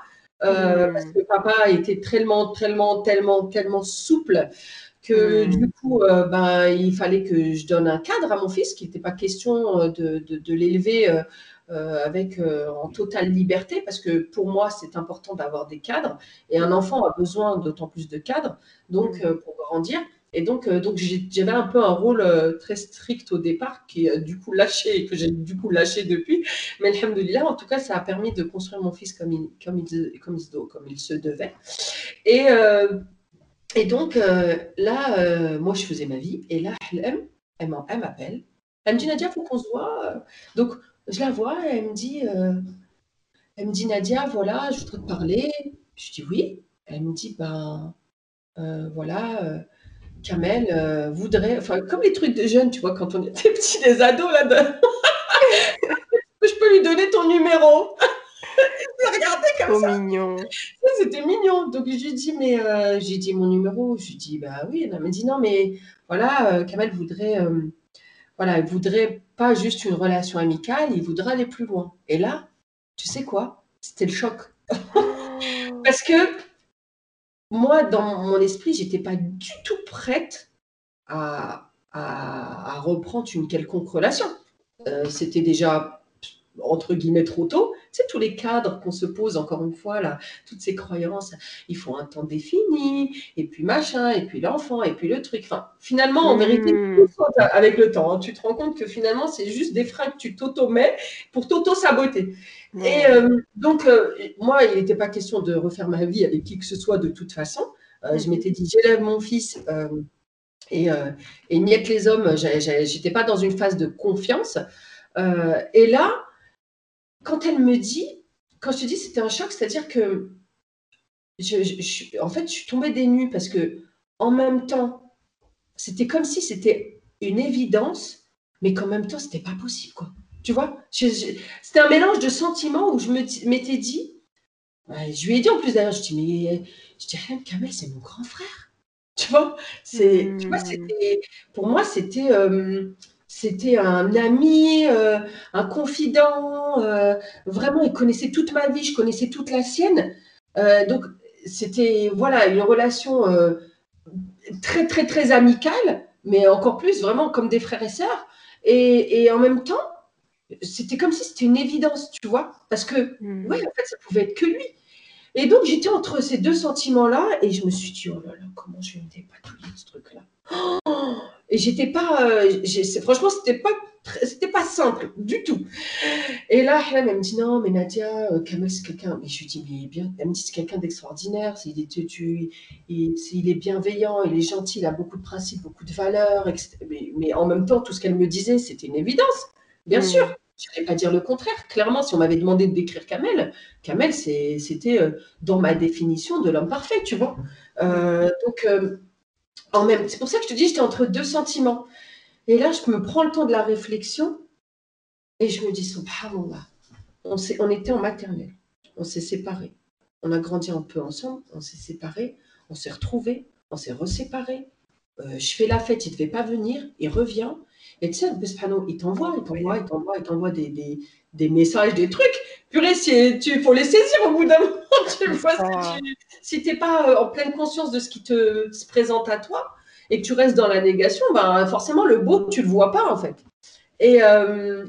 Euh, parce que papa était tellement, tellement, tellement, tellement souple que hmm. du coup, euh, ben, il fallait que je donne un cadre à mon fils, qu'il n'était pas question euh, de, de, l'élever avec en totale liberté, parce que pour moi, c'est important d'avoir des cadres, et un enfant a besoin d'autant plus de cadres, donc hmm. pour grandir. Et donc, euh, donc j'avais un peu un rôle euh, très strict au départ, qui est du coup lâché que j'ai du coup lâché depuis. Mais alhamdoulilah, en tout cas, ça a permis de construire mon fils comme il, comme il, comme il, se devait. Et, euh, et donc, là, moi, je faisais ma vie. Et là, elle, elle m'appelle. Elle me dit, Nadia, il faut qu'on se voit. Donc, je la vois elle me dit, elle me dit, Nadia, voilà, je voudrais te parler. Je dis oui. Elle me dit, ben, voilà Kamel euh, voudrait, enfin, comme les trucs de jeunes, tu vois, quand on était petits, des ados, là, de... [laughs] je peux lui donner ton numéro. [laughs] Regardez comme ça. mignon. C'était mignon. Donc, je lui dis, mais euh, j'ai dit mon numéro. Je lui dis, bah oui. Elle m'a dit, non, mais voilà, euh, Kamel voudrait, voilà, il voudrait pas juste une relation amicale, il voudrait aller plus loin. Et là, tu sais quoi? C'était le choc. [laughs] Parce que moi, dans mon esprit, j'étais pas du tout prête à, reprendre une quelconque relation. Euh, c'était déjà entre guillemets trop tôt. C'est tous les cadres qu'on se pose, encore une fois, là, toutes ces croyances, il faut un temps défini, et puis machin, et puis l'enfant, et puis le truc. Enfin, finalement, en vérité, mmh. avec le temps, hein, tu te rends compte que finalement, c'est juste des freins que tu t'auto-mets pour t'auto-saboter. Et euh, donc, euh, moi, il n'était pas question de refaire ma vie avec qui que ce soit de toute façon. Euh, je mmh. m'étais dit, j'élève mon fils. et, et les hommes, j'étais pas dans une phase de confiance. et là, quand elle me dit, quand je te dis c'était un choc, c'est-à-dire que je, en fait, je suis tombée des nues parce que en même temps, c'était comme si c'était une évidence, mais qu'en même temps, c'était pas possible, quoi. Tu vois? C'était un mélange de sentiments où je m'étais dit, je lui ai dit en plus d'ailleurs, je dis, mais je dis, Kamel, c'est mon grand frère. Tu vois, c'est, tu vois, hmm. pour moi, c'était, euh, c'était un ami, euh, un confident. Euh, vraiment, il connaissait toute ma vie, je connaissais toute la sienne. Euh, donc, c'était voilà une relation très très très amicale, mais encore plus vraiment comme des frères et sœurs. Et, en même temps, c'était comme si c'était une évidence, tu vois, parce que mmh. ouais, en fait, ça pouvait être que lui. Et donc, j'étais entre ces deux sentiments-là, et je me suis dit, oh là là, comment je vais me dépatouiller ce truc-là? Oh et j'étais pas, euh, franchement, c'était pas, c'était pas simple du tout. Et là, elle me dit non, mais Nadia, euh, Kamel, c'est quelqu'un. Mais je lui dis, mais bien, elle me dit, c'est quelqu'un d'extraordinaire. Il est, tu, il, il, est bienveillant, il est gentil, il a beaucoup de principes, beaucoup de valeurs. Mais, mais en même temps, tout ce qu'elle me disait, c'était une évidence. Bien mm. sûr, je n'allais pas dire le contraire. Clairement, si on m'avait demandé de décrire Kamel, Kamel, c'était euh, dans ma définition de l'homme parfait, tu vois. donc, même. C'est pour ça que je te dis, j'étais entre deux sentiments. Et là, je me prends le temps de la réflexion et je me dis, subhanallah, on, on était en maternelle, on s'est séparés. On a grandi un peu ensemble, on s'est séparés, on s'est retrouvés, on s'est reséparés. Euh, je fais la fête, il ne devait pas venir, il revient. Et tu sais, il t'envoie, il t'envoie, il t'envoie, il t'envoie des, des, des, messages, des trucs. purée, il faut les saisir au bout d'un moment. [laughs] Tu vois, si tu n'es pas euh, en pleine conscience de ce qui te se présente à toi et que tu restes dans la négation, ben, forcément, le beau, tu ne le vois pas, en fait. Et, euh,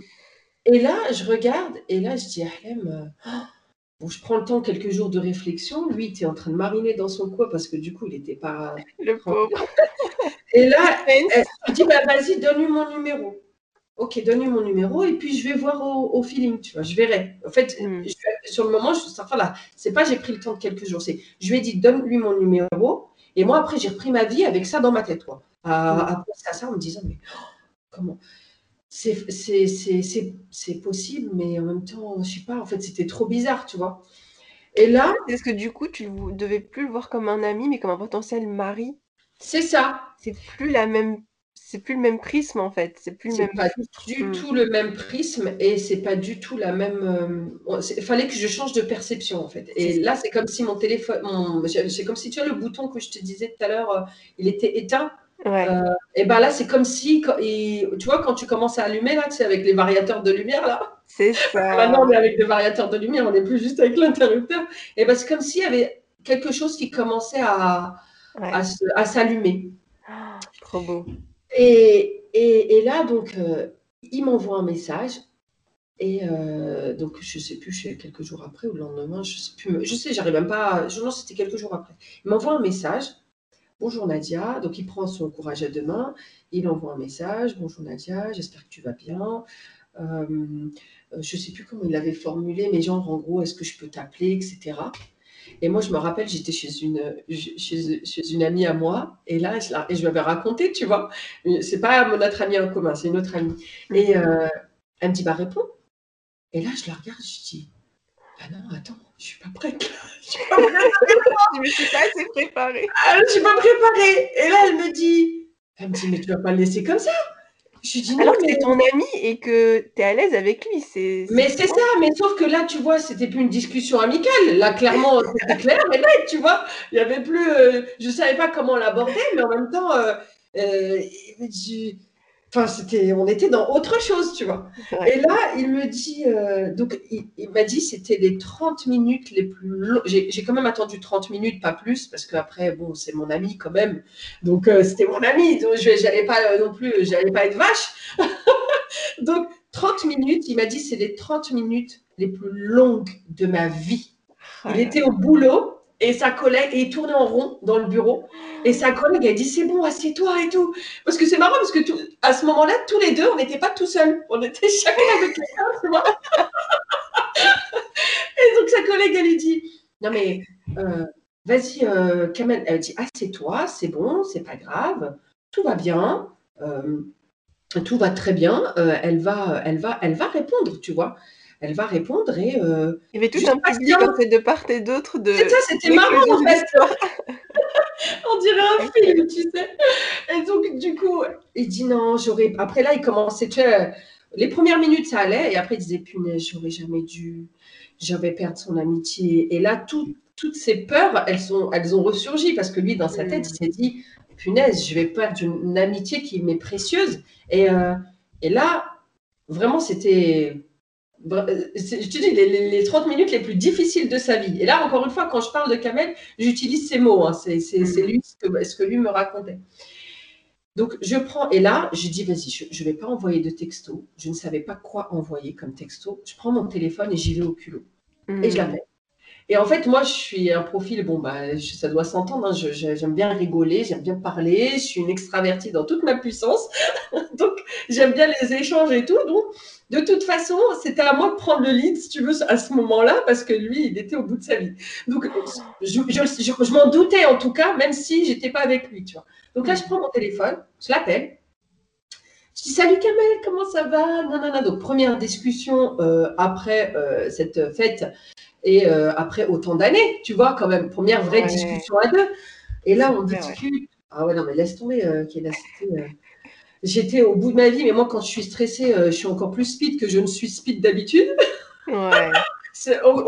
et là, je regarde, et là, je dis Ahlem, euh, bon, je prends le temps, quelques jours de réflexion. Lui, il était en train de mariner dans son coin parce que du coup, il n'était pas. Le pauvre. [laughs] Et là, je dis, bah, vas-y, donne-lui mon numéro. Ok, donne-lui mon numéro et puis je vais voir au, feeling, tu vois, je verrai. En fait, hmm. sur le moment, je suis là, c'est pas j'ai pris le temps de quelques jours, c'est je lui ai dit donne-lui mon numéro et moi après j'ai repris ma vie avec ça dans ma tête, quoi. À, hmm. penser à ça en me disant mais oh, comment? C'est possible, mais en même temps, je sais pas, en fait, c'était trop bizarre, tu vois. Et là. Est-ce que du coup, tu ne devais plus le voir comme un ami, mais comme un potentiel mari C'est ça. C'est plus la même. C'est plus le même prisme en fait. C'est plus le même. pas du hmm. tout le même prisme et c'est pas du tout la même. Il euh, fallait que je change de perception en fait. Et là, c'est comme si mon téléphone, c'est comme si tu as le bouton que je te disais tout à l'heure, euh, il était éteint. Euh, et ben là, c'est comme si, tu vois, quand tu commences à allumer, là, tu sais, avec les variateurs de lumière, là. C'est [laughs] ça. Maintenant, on est avec des variateurs de lumière, on n'est plus juste avec l'interrupteur. Et ben c'est comme s'il y avait quelque chose qui commençait à, à, s'allumer. [gasps] trop beau. Et, et, et là, donc, euh, il m'envoie un message. Et euh, donc, je sais plus, je quelques jours après ou le lendemain, je sais plus, je sais, j'arrive même pas, je, non, c'était quelques jours après. Il m'envoie un message Bonjour Nadia, donc il prend son courage à deux mains, il envoie un message. Bonjour Nadia, j'espère que tu vas bien. Euh, je ne sais plus comment il l'avait formulé, mais genre en gros, est-ce que je peux t'appeler, etc. Et moi, je me rappelle, j'étais chez une, chez, une amie à moi, et là, je, et je lui avais raconté, tu vois. C'est pas notre amie en commun, c'est une autre amie. Et euh, elle me dit, bah réponds. Et là, je la regarde, je dis, ah non, attends, je suis pas prête. [laughs] Je suis pas prête. [laughs] je me suis pas assez préparée. Ah, je suis pas préparée. Et là, elle me dit, elle me dit, mais tu vas pas le laisser comme ça. Je dis non, Alors mais... c'est ton ami et que tu es à l'aise avec lui. C'est, mais c'est ça, mais sauf que là, tu vois, c'était plus une discussion amicale. Là, clairement, [laughs] c'était clair et net, tu vois. Il y avait plus. Euh, je savais pas comment l'aborder, mais en même temps, euh, euh, Enfin, c'était, on était dans autre chose, tu vois. Et là, il me dit, euh, donc il, m'a dit, c'était les 30 minutes les plus longues. J'ai, quand même attendu 30 minutes, pas plus, parce qu'après, bon, c'est mon ami quand même. Donc, euh, c'était mon ami, donc je n'allais pas euh, non plus, j'allais pas être vache. [laughs] donc, 30 minutes, il m'a dit, c'est les 30 minutes les plus longues de ma vie. Il était au boulot, et sa collègue, et il tournait en rond dans le bureau. Et sa collègue a dit c'est bon, assieds-toi et tout. Parce que c'est marrant parce que à ce moment-là, tous les deux, on n'était pas tout seuls. On était [laughs] chacun avec quelqu'un, [laughs] et donc sa collègue, elle lui dit non mais euh, vas-y, euh. Elle dit assieds-toi, c'est bon, c'est pas grave, tout va bien. Euh, tout va très bien, elle, va, elle, va, elle va répondre, tu vois elle va répondre et. Euh, il y avait tout un public en fait de part et d'autre de. C'est ça, c'était marrant en fait. [laughs] [laughs] On dirait un film, tu sais. Et donc du coup, il dit non, j'aurais. Après là, il commençait, tu sais, les premières minutes ça allait et après il disait punaise, j'aurais jamais dû, j'avais perdre son amitié. Et là, toutes ces peurs, elles sont, elles ont ressurgi parce que lui, dans sa tête, il s'est dit punaise, je vais perdre une, amitié qui m'est précieuse. Et, euh, et là, vraiment, c'était je te dis, les, 30 minutes les plus difficiles de sa vie. Et là, encore une fois, quand je parle de Kamel, j'utilise ces mots. Hein. C'est mm. lui ce que, lui me racontait. Donc, je prends, et là, je dis, vas-y, je ne vais pas envoyer de texto. Je ne savais pas quoi envoyer comme texto. Je prends mon téléphone et j'y vais au culot. Et je mm. l'appelle. Et en fait, moi, je suis un profil, bon, bah, ça doit s'entendre, hein, j'aime bien rigoler, j'aime bien parler, je suis une extravertie dans toute ma puissance, [laughs] donc j'aime bien les échanges et tout. Donc, de toute façon, c'était à moi de prendre le lead, si tu veux, à ce moment-là, parce que lui, il était au bout de sa vie. Donc, je, je, m'en doutais en tout cas, même si j'étais pas avec lui, tu vois. Donc là, je prends mon téléphone, je l'appelle. Je dis salut Kamel, comment ça va? Non, non, non. Donc première discussion euh, après euh, cette fête et euh, après autant d'années, tu vois, quand même, première vraie discussion à deux. Et là, on discute. Ah ouais, non, mais laisse tomber, euh, J'étais au bout de ma vie, mais moi, quand je suis stressée, je suis encore plus speed que je ne suis speed d'habitude. Ouais. [laughs] pour,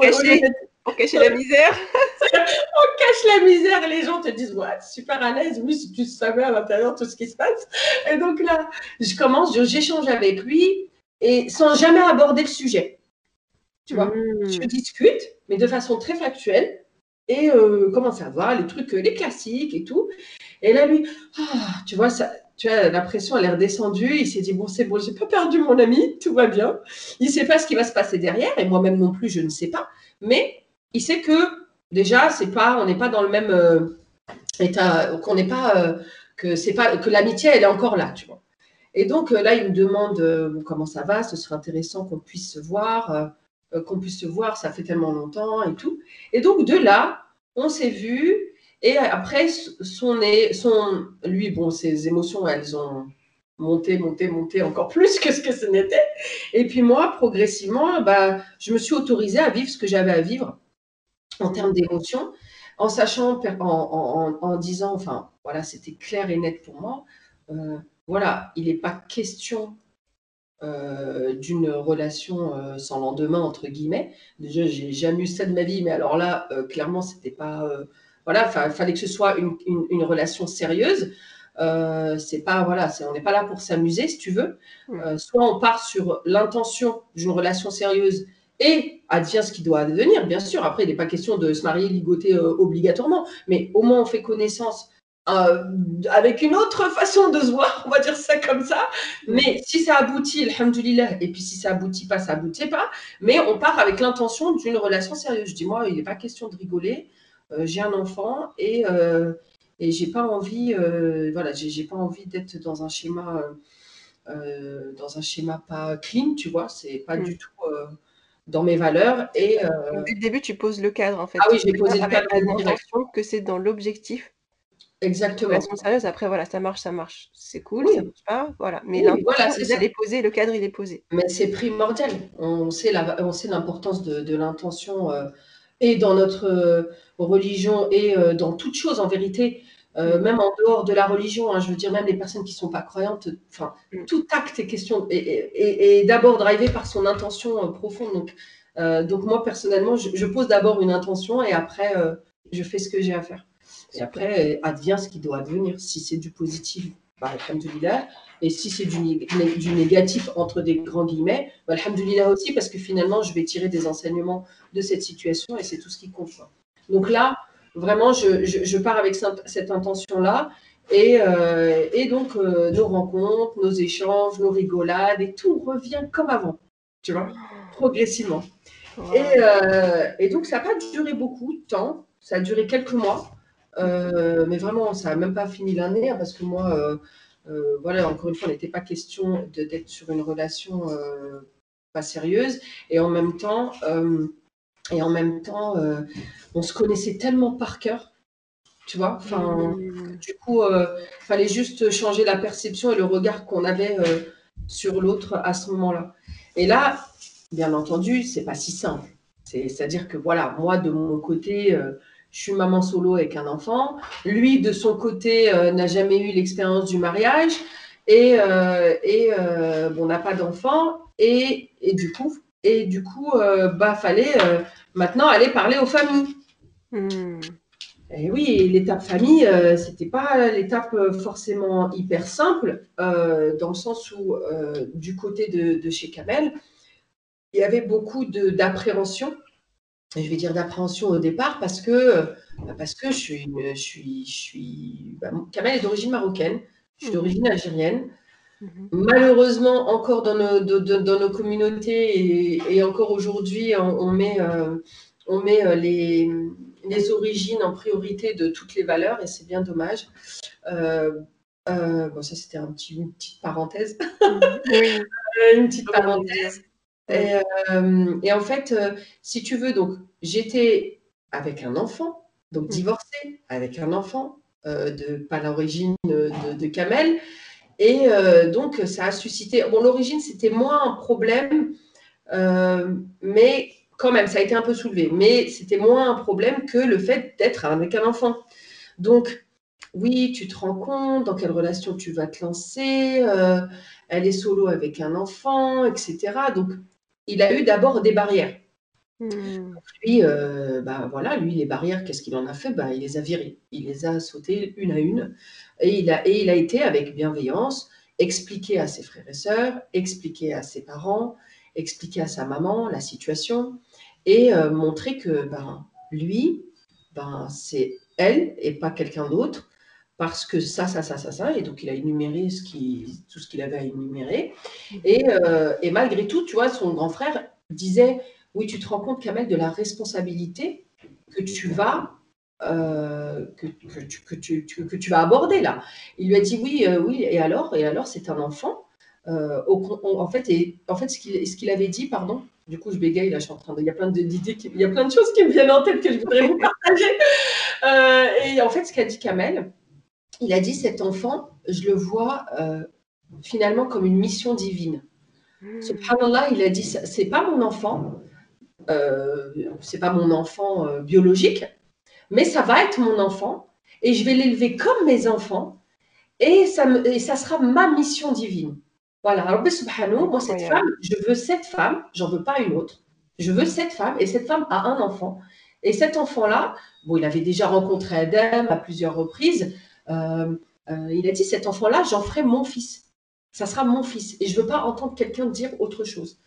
cacher, la misère. [laughs] on cache la misère les gens te disent, ouais, super à l'aise. Oui, si tu savais à l'intérieur tout ce qui se passe. Et donc là, je commence, j'échange avec lui et sans jamais aborder le sujet. Tu vois, mmh. je discute, mais de façon très factuelle, et euh, commence à voir les trucs, les classiques et tout. Et là, lui, ah, tu vois, ça, tu vois, la pression a l'air descendue. Il s'est dit, bon, c'est bon, j'ai pas perdu mon ami, tout va bien. Il sait pas ce qui va se passer derrière, et moi-même non plus, je ne sais pas. Mais il sait que, déjà, c'est pas, on n'est pas dans le même euh, état, qu'on n'est pas, euh, que c'est pas, que l'amitié, elle est encore là, tu vois. Et donc, là, il me demande comment ça va, ce serait intéressant qu'on puisse se voir. Euh, qu'on puisse se voir, ça fait tellement longtemps et tout. Et donc de là, on s'est vu. Et après, son, lui, bon, ses émotions, elles ont monté, monté, monté encore [laughs] plus que ce que ce n'était. Et puis moi, progressivement, bah, je me suis autorisée à vivre ce que j'avais à vivre en termes d'émotions, en sachant, en, disant, enfin, voilà, c'était clair et net pour moi. Euh, voilà, il n'est pas question euh, d'une relation euh, sans lendemain entre guillemets. Déjà, j'ai jamais eu ça de ma vie, mais alors là, clairement, c'était pas. Voilà, il fallait que ce soit une, une, relation sérieuse. c'est pas voilà, on n'est pas là pour s'amuser, si tu veux. soit on part sur l'intention d'une relation sérieuse et advient ce qui doit advenir, bien sûr. Après, il n'est pas question de se marier, ligoter obligatoirement, mais au moins on fait connaissance euh, avec une autre façon de se voir, on va dire ça comme ça. Mais si ça aboutit, alhamdoulilah, et puis si ça aboutit pas, ça aboutit pas. Mais on part avec l'intention d'une relation sérieuse. Je dis, moi, il n'est pas question de rigoler. Euh, j'ai un enfant et, euh, et j'ai pas envie, euh, voilà, j'ai pas envie d'être dans un schéma, dans un schéma pas clean, tu vois. C'est pas mm. du tout dans mes valeurs. Et, Dès le début, tu poses le cadre, en fait. Ah oui, j'ai posé le cadre. que c'est dans l'objectif Exactement. Sérieuse, après, voilà, ça marche, ça marche. C'est cool, ça marche pas, voilà. Mais oui, voilà, est posé, le cadre, il est posé. Mais c'est primordial. On sait l'importance de, de l'intention euh, et dans notre euh, religion et euh, dans toute chose, en vérité. Mm. Même en dehors de la religion, hein, je veux dire, même les personnes qui ne sont pas croyantes, enfin, mm. tout acte est question, et, d'abord drivé par son intention profonde. Donc, donc, moi, personnellement, je, je pose d'abord une intention et après, je fais ce que j'ai à faire. Et après, advient ce qui doit advenir. Si c'est du positif, alhamdoulilah. Et si c'est du, du, négatif, entre des grands guillemets, bah, alhamdoulilah aussi, parce que finalement, je vais tirer des enseignements de cette situation et c'est tout ce qui compte. Donc là, vraiment, je, je, pars avec cette intention-là. Et, euh, et, donc, euh, nos rencontres, nos échanges, nos rigolades, et tout revient comme avant, tu vois, progressivement. Et, euh, et, donc, ça n'a pas duré beaucoup de temps, ça a duré quelques mois. Euh, mais vraiment, ça n'a même pas fini l'année, hein, parce que moi, euh, euh, voilà, encore une fois, il n'était pas question d'être sur une relation pas sérieuse. Et en même temps, et en même temps on se connaissait tellement par cœur tu vois enfin mmh. du coup il fallait juste changer la perception et le regard qu'on avait sur l'autre à ce moment-là et là bien entendu c'est pas si simple c'est à dire que voilà moi de mon côté je suis maman solo avec un enfant. Lui, de son côté, euh, n'a jamais eu l'expérience du mariage et, euh, et euh, bon, n'a pas d'enfant. Et, et, du coup, et du coup, bah, fallait maintenant aller parler aux familles. Hmm. Et oui, l'étape famille, c'était pas l'étape forcément hyper simple, dans le sens où, du côté de, de, chez Kamel, il y avait beaucoup d'appréhension je vais dire d'appréhension au départ parce que, bah, parce que je suis, je suis, je suis bah, Kamel est d'origine marocaine, je suis d'origine mmh. algérienne. Mmh. Malheureusement, encore dans nos, dans nos communautés et, encore aujourd'hui, on, met, euh, on met euh, les, les, origines en priorité de toutes les valeurs et c'est bien dommage. Euh, bon, ça c'était un petit, une petite parenthèse. Mmh. [laughs] une petite parenthèse. Euh, et, en fait, euh, si tu veux, donc j'étais avec un enfant, donc mmh. divorcée avec un enfant euh, de pas l'origine de, Kamel, et donc ça a suscité. Bon, l'origine c'était moins un problème, mais quand même ça a été un peu soulevé, mais c'était moins un problème que le fait d'être avec un enfant. Donc oui, tu te rends compte dans quelle relation tu vas te lancer. elle est solo avec un enfant, etc. Donc il a eu d'abord des barrières. Hmm. Lui, euh, bah, voilà, lui, les barrières, qu'est-ce qu'il en a fait? Bah, Il les a virées. Il les a sautées une à une. Et il a, et il a été, avec bienveillance, expliqué à ses frères et sœurs, expliqué à ses parents. expliquer à sa maman la situation et montrer que ben, lui, ben, c'est elle et pas quelqu'un d'autre parce que ça, ça, ça, ça, ça, et donc il a énuméré ce qui, tout ce qu'il avait à énumérer. Et, et, malgré tout, tu vois, son grand frère disait, oui, tu te rends compte, Kamel, de la responsabilité que tu vas euh, que, que, tu, que, tu, que, tu, vas aborder là. Il lui a dit oui, euh, oui, et alors Et alors, c'est un enfant. Euh, en fait, et, en fait, ce qu'il ce qu'il avait dit, pardon, du coup, je bégaye là, je suis en train de. Il y a plein d'idées, il y a plein de choses qui me viennent en tête que je voudrais vous partager. et en fait, ce qu'a dit Kamel, il a dit cet enfant, je le vois finalement comme une mission divine. Hmm. Subhanallah, il a dit c'est pas mon enfant, euh, c'est pas mon enfant euh, biologique, mais ça va être mon enfant et je vais l'élever comme mes enfants et ça, et ça sera ma mission divine. Voilà, Rabbi subhanahu, moi cette femme, je veux cette femme, j'en veux pas une autre. Je veux cette femme et cette femme a un enfant. Et cet enfant-là, bon, il avait déjà rencontré Adam à plusieurs reprises. Euh, il a dit cet enfant-là, j'en ferai mon fils. Ça sera mon fils. Et je veux pas entendre quelqu'un dire autre chose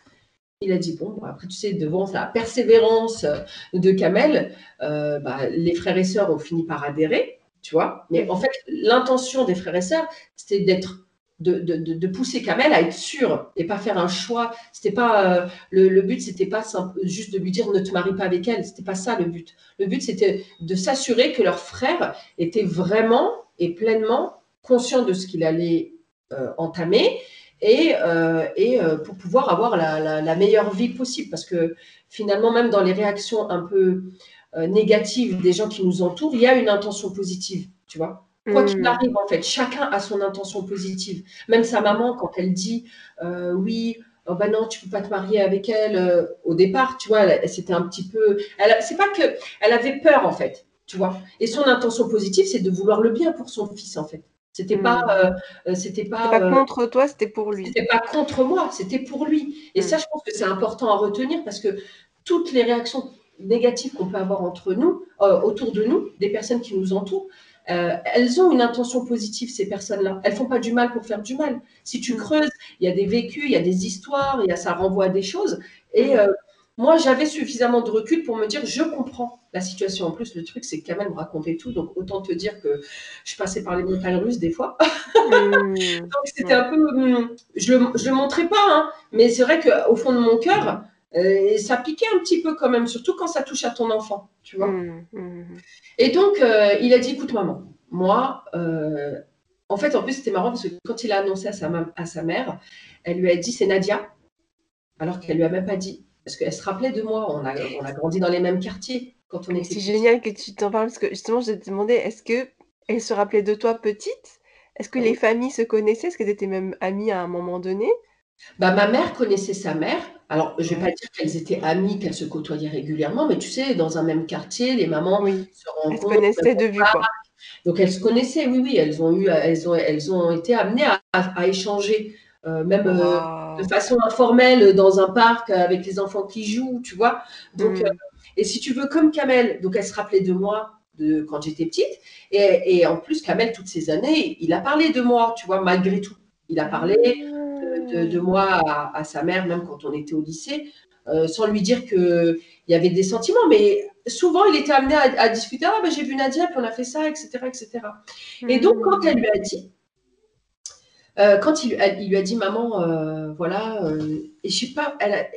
il a dit bon, après tu sais, devant la persévérance de Kamel, euh, bah, les frères et sœurs ont fini par adhérer, tu vois. Mais en fait, l'intention des frères et sœurs, c'était d'être de, de, de, pousser Kamel à être sûr et pas faire un choix. C'était pas euh, le, le, but, c'était pas juste de lui dire ne te marie pas avec elle. C'était pas ça le but. Le but, c'était de s'assurer que leur frère était vraiment et pleinement conscient de ce qu'il allait euh, entamer et, euh, et euh, pour pouvoir avoir la, la, meilleure vie possible. Parce que finalement, même dans les réactions un peu négatives des gens qui nous entourent, il y a une intention positive, tu vois. Quoi qu'il hmm. arrive, en fait, chacun a son intention positive. Même sa maman, quand elle dit oui, oh ben non, tu peux pas te marier avec elle. au départ, tu vois, c'était un petit peu. C'est pas que elle avait peur en fait, tu vois. Et son intention positive, c'est de vouloir le bien pour son fils en fait. C'était pas, mmh. euh, euh, c'était pas, pas euh, contre toi, c'était pour lui. C'était pas contre moi, c'était pour lui. Et ça, mmh. je pense que c'est important à retenir parce que toutes les réactions négatives qu'on peut avoir entre nous, autour de nous, des personnes qui nous entourent, elles ont une intention positive, ces personnes-là. Elles font pas du mal pour faire du mal. Si tu mmh. creuses, il y a des vécus, il y a des histoires, il y a, ça renvoie à des choses. Et moi, j'avais suffisamment de recul pour me dire, je comprends la situation. En plus, le truc, c'est que même me racontait tout. Donc, autant te dire que je passais par les montagnes russes des fois. [laughs] Mmh. donc, c'était un peu. Hmm, je ne le, montrais pas, hein, mais c'est vrai qu'au fond de mon cœur, euh, ça piquait un petit peu quand même, surtout quand ça touche à ton enfant, tu vois. Mmh, mmh. Et donc, euh, il a dit écoute, maman, moi, euh, en fait, en plus, c'était marrant parce que quand il a annoncé à sa, à sa mère, elle lui a dit c'est Nadia, alors qu'elle lui a même pas dit parce qu'elle se rappelait de moi. On a, on a grandi dans les mêmes quartiers quand on était. C'est génial que tu t'en parles parce que justement, je te demandais, est-ce que elle se rappelait de toi petite? Est-ce que les familles se connaissaient? Est-ce qu'elles étaient même amies à un moment donné? Bah, ma mère connaissait sa mère. Alors, je ne vais pas dire qu'elles étaient amies, qu'elles se côtoyaient régulièrement, mais tu sais, dans un même quartier, les mamans se rencontrent. Elles se connaissaient de vue, quoi. Donc, elles se connaissaient, oui, oui. Elles ont, eu, elles ont, elles ont été amenées à, à échanger euh, même euh, de façon informelle dans un parc avec les enfants qui jouent, tu vois. Donc, mm. euh, et si tu veux, comme Kamel, donc elle se rappelait de moi de quand j'étais petite, et, et, en plus Kamel toutes ces années, il a parlé de moi, tu vois, malgré tout. Il a parlé de, de, moi à, sa mère, même quand on était au lycée, sans lui dire qu'il y avait des sentiments, mais souvent il était amené à, discuter, ah ben j'ai vu Nadia, puis on a fait ça, etc. etc. Et donc quand elle lui a dit, euh, quand il, lui a dit maman, euh, voilà, euh, et je sais pas, elle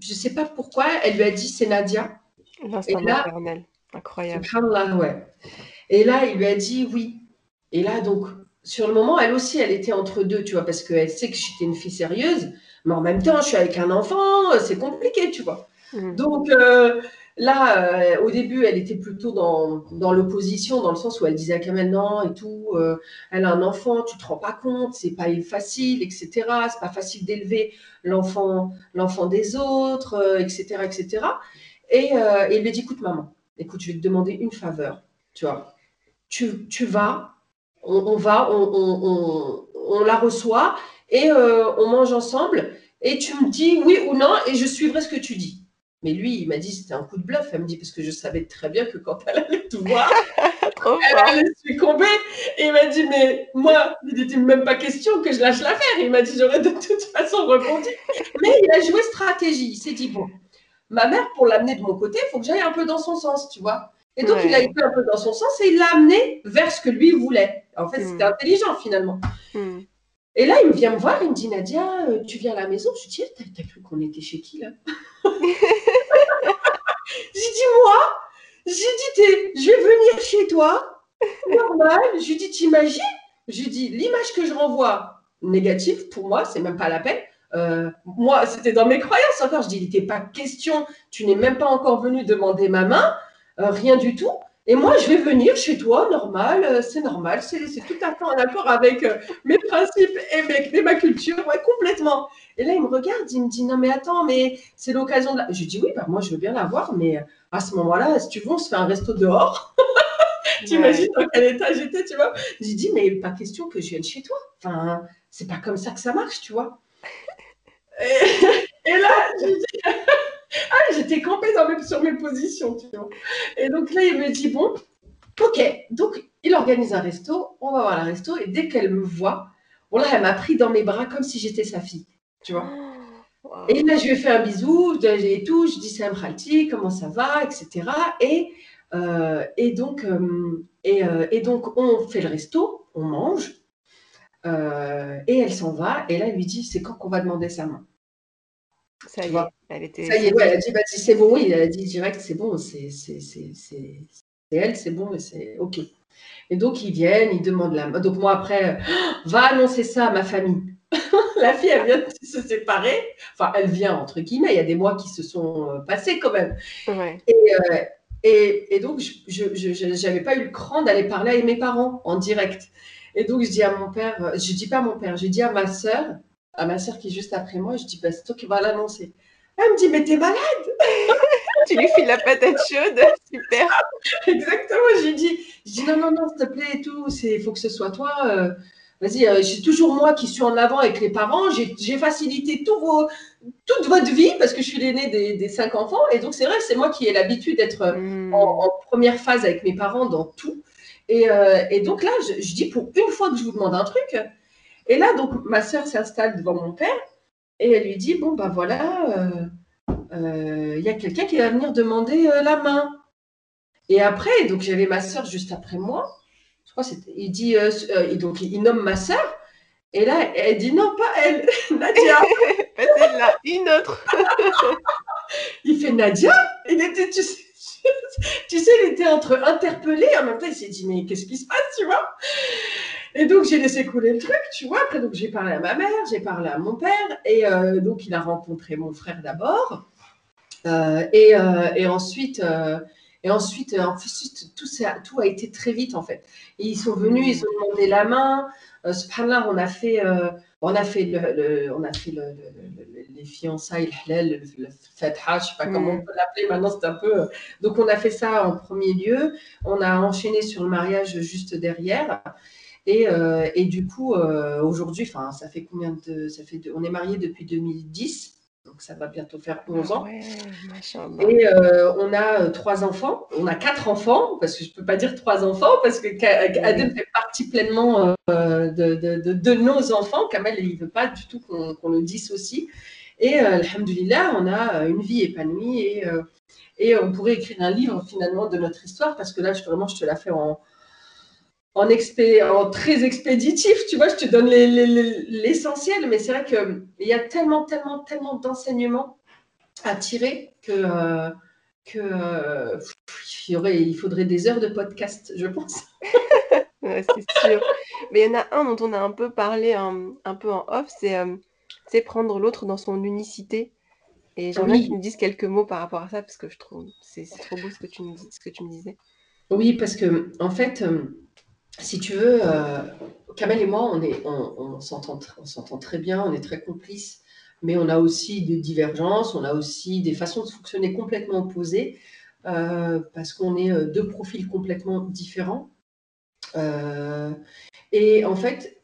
je sais pas pourquoi, elle lui a dit c'est Nadia. L'instant maternel, incroyable. ouais. Et là, il lui a dit oui. Et là, donc, sur le moment, elle aussi, elle était entre deux, tu vois, parce qu'elle sait que j'étais une fille sérieuse, mais en même temps, je suis avec un enfant, c'est compliqué, tu vois. Mmh. Donc, Là, euh, au début, elle était plutôt dans, l'opposition, dans le sens où elle disait à Kamel non et tout. Euh, elle a un enfant, tu te rends pas compte, c'est pas facile, etc. C'est pas facile d'élever l'enfant, l'enfant des autres, etc., euh, etc. Et, il lui dit écoute maman, écoute, je vais te demander une faveur, tu vois. Tu, tu vas, on, va, on, on, on, la reçoit et on mange ensemble. Et tu me dis oui ou non et je suivrai ce que tu dis. Mais lui, il m'a dit c'était un coup de bluff. Elle me dit parce que je savais très bien que quand elle allait tout voir, [laughs] elle a succombé. Et il m'a dit, mais moi, il n'était même pas question que je lâche l'affaire. Il m'a dit, j'aurais de toute façon rebondi. Mais il a joué stratégie. Il s'est dit, bon, ma mère, pour l'amener de mon côté, il faut que j'aille un peu dans son sens, tu vois. Et donc, il a été un peu dans son sens et il l'a amené vers ce que lui voulait. En fait, c'était hmm. intelligent finalement. Hmm. Et là, il vient me voir, il me dit Nadia, euh, tu viens à la maison? Je lui dis eh, T'as cru qu'on était chez qui là? [laughs] J'ai dit Moi J'ai dit Je vais venir chez toi, normal. Je lui dis T'imagines? Je lui L'image que je renvoie, négative, pour moi, c'est même pas la peine. Euh, moi, c'était dans mes croyances encore. Je dis, il n'était pas question, tu n'es même pas encore venu demander ma main, euh, rien du tout. Et moi, je vais venir chez toi, normal, euh, c'est normal, c'est tout à fait en accord avec euh, mes principes et, ma culture, ouais, complètement. Et là, il me regarde, il me dit, non mais attends, mais c'est l'occasion de la... Je dis, oui, bah, moi, je veux bien la voir, mais euh, à ce moment-là, si tu veux, on se fait un resto dehors. [laughs] Tu imagines dans quel état j'étais, tu vois J'ai dit, mais pas question que je vienne chez toi. Enfin, c'est pas comme ça que ça marche, tu vois. Et, [laughs] là, je dis... [laughs] ah, j'étais campée dans sur mes positions, tu vois. Et donc là, il me dit, bon, ok, donc il organise un resto, on va voir le resto, et dès qu'elle me voit, bon là, elle m'a pris dans mes bras comme si j'étais sa fille, tu vois. [gasps] Et là, je lui ai fait un bisou et tout, je dis Sam Khalti, comment ça va, etc. Et, euh, et, donc, euh, et, euh, et, donc, on fait le resto, on mange, et elle s'en va, et là, elle lui dit, c'est quand qu'on va demander sa main ça y est, elle était. Ça y est, elle a dit, bah, c'est bon, oui, elle a dit direct, c'est bon, c'est elle, c'est bon, et c'est OK. Et donc, ils viennent, ils demandent la main. Donc, moi, après, [gasps] va annoncer ça à ma famille. [laughs] la fille, elle vient de se séparer. Enfin, elle vient, entre guillemets, il y a des mois qui se sont euh, passés quand même. Ouais. Et, euh, et, et, donc, je n'avais pas eu le cran d'aller parler à mes parents en direct. Et donc, je dis à mon père, euh, je dis pas à mon père, je dis à ma sœur, à ma soeur qui est juste après moi, je dis, bah, c'est toi qui vas l'annoncer. Elle me dit, mais t'es malade [laughs] Tu lui files la patate chaude, [laughs] super. Exactement, j'ai dit, je dis, non, non, non, s'il te plaît et tout, il faut que ce soit toi. Euh, vas-y, euh, c'est toujours moi qui suis en avant avec les parents. J'ai facilité tout vos, toute votre vie parce que je suis l'aîné des, cinq enfants. Et donc, c'est vrai, c'est moi qui ai l'habitude d'être hmm. en, première phase avec mes parents dans tout. Et, euh, et donc là, je, je, dis, pour une fois que je vous demande un truc, et là, donc, ma sœur s'installe devant mon père et elle lui dit Bon, ben voilà, il euh, euh, y a quelqu'un qui va venir demander euh, la main. Et après, donc j'avais ma sœur juste après moi. Je crois c'était. Il dit donc il nomme ma sœur. Et là, elle dit non, pas elle, [laughs] Nadia. [laughs] pas celle-là, une autre. [laughs] il fait Nadia. Il était, tu sais, tu sais, il était entre interpellé. En même temps, il s'est dit mais qu'est-ce qui se passe, tu vois? Et donc, j'ai laissé couler le truc, tu vois. Après, donc, j'ai parlé à ma mère, j'ai parlé à mon père. Et euh, donc, il a rencontré mon frère d'abord. Euh, et, euh, et, ensuite, et ensuite, ensuite tout, ça, tout a été très vite, en fait. ils sont venus, ils ont demandé la main. subhanallah, on a fait, on a fait, le, on a fait le, les fiançailles, le halal, le fatha, je sais pas comment on peut l'appeler. Maintenant, c'est un peu. Donc, on a fait ça en premier lieu. On a enchaîné sur le mariage juste derrière. Euh, et, du coup, euh, aujourd'hui, enfin, ça fait combien de, ça fait on est mariés depuis 2010, donc ça va bientôt faire 11 ans. et euh, on a trois enfants, on a quatre enfants, parce que je peux pas dire trois enfants, parce que Adem fait partie pleinement de, nos enfants. Kamel, il veut pas du tout qu'on le dise aussi. Et alhamdulillah, on a une vie épanouie et, et on pourrait écrire un livre finalement de notre histoire, parce que là, je, vraiment, je te la fais en en, très expéditif, tu vois, je te donne l'essentiel, mais c'est vrai qu'il y a tellement, tellement, tellement d'enseignements à tirer que, euh, que euh, il, y aurait, il faudrait des heures de podcast, je pense. [laughs] c'est sûr. Mais il y en a un dont on a un peu parlé un, peu en off, euh, c'est prendre l'autre dans son unicité. Et j'aimerais oui. que tu nous dises quelques mots par rapport à ça, parce que je trouve c'est trop beau ce que tu, ce que tu me disais. Oui, parce que en fait, si tu veux, euh, Kamel et moi, on, est, on, s'entend, très bien, on est très complices, mais on a aussi des divergences, on a aussi des façons de fonctionner complètement opposées, euh, parce qu'on est euh, deux profils complètement différents. et en fait,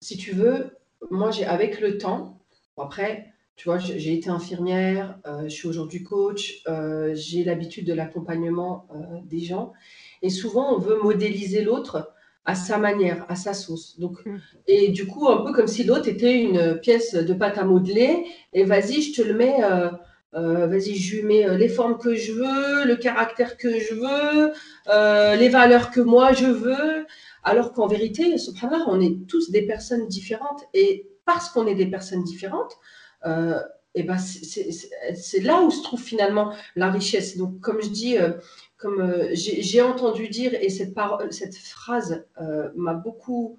si tu veux, moi, j'ai avec le temps, après, Tu vois, j'ai été infirmière, euh, je suis aujourd'hui coach, euh, j'ai l'habitude de l'accompagnement euh, des gens. Et souvent, on veut modéliser l'autre à sa manière, à sa sauce. Donc, mm. et du coup, un peu comme si l'autre était une pièce de pâte à modeler. Et vas-y, je te le mets. vas-y, je lui mets les formes que je veux, le caractère que je veux, les valeurs que moi je veux. Alors qu'en vérité, subhanallah, on est tous des personnes différentes. Et parce qu'on est des personnes différentes, euh, et ben c'est là où se trouve finalement la richesse. Donc, comme je dis, euh, comme euh, j'ai entendu dire, et cette, phrase m'a beaucoup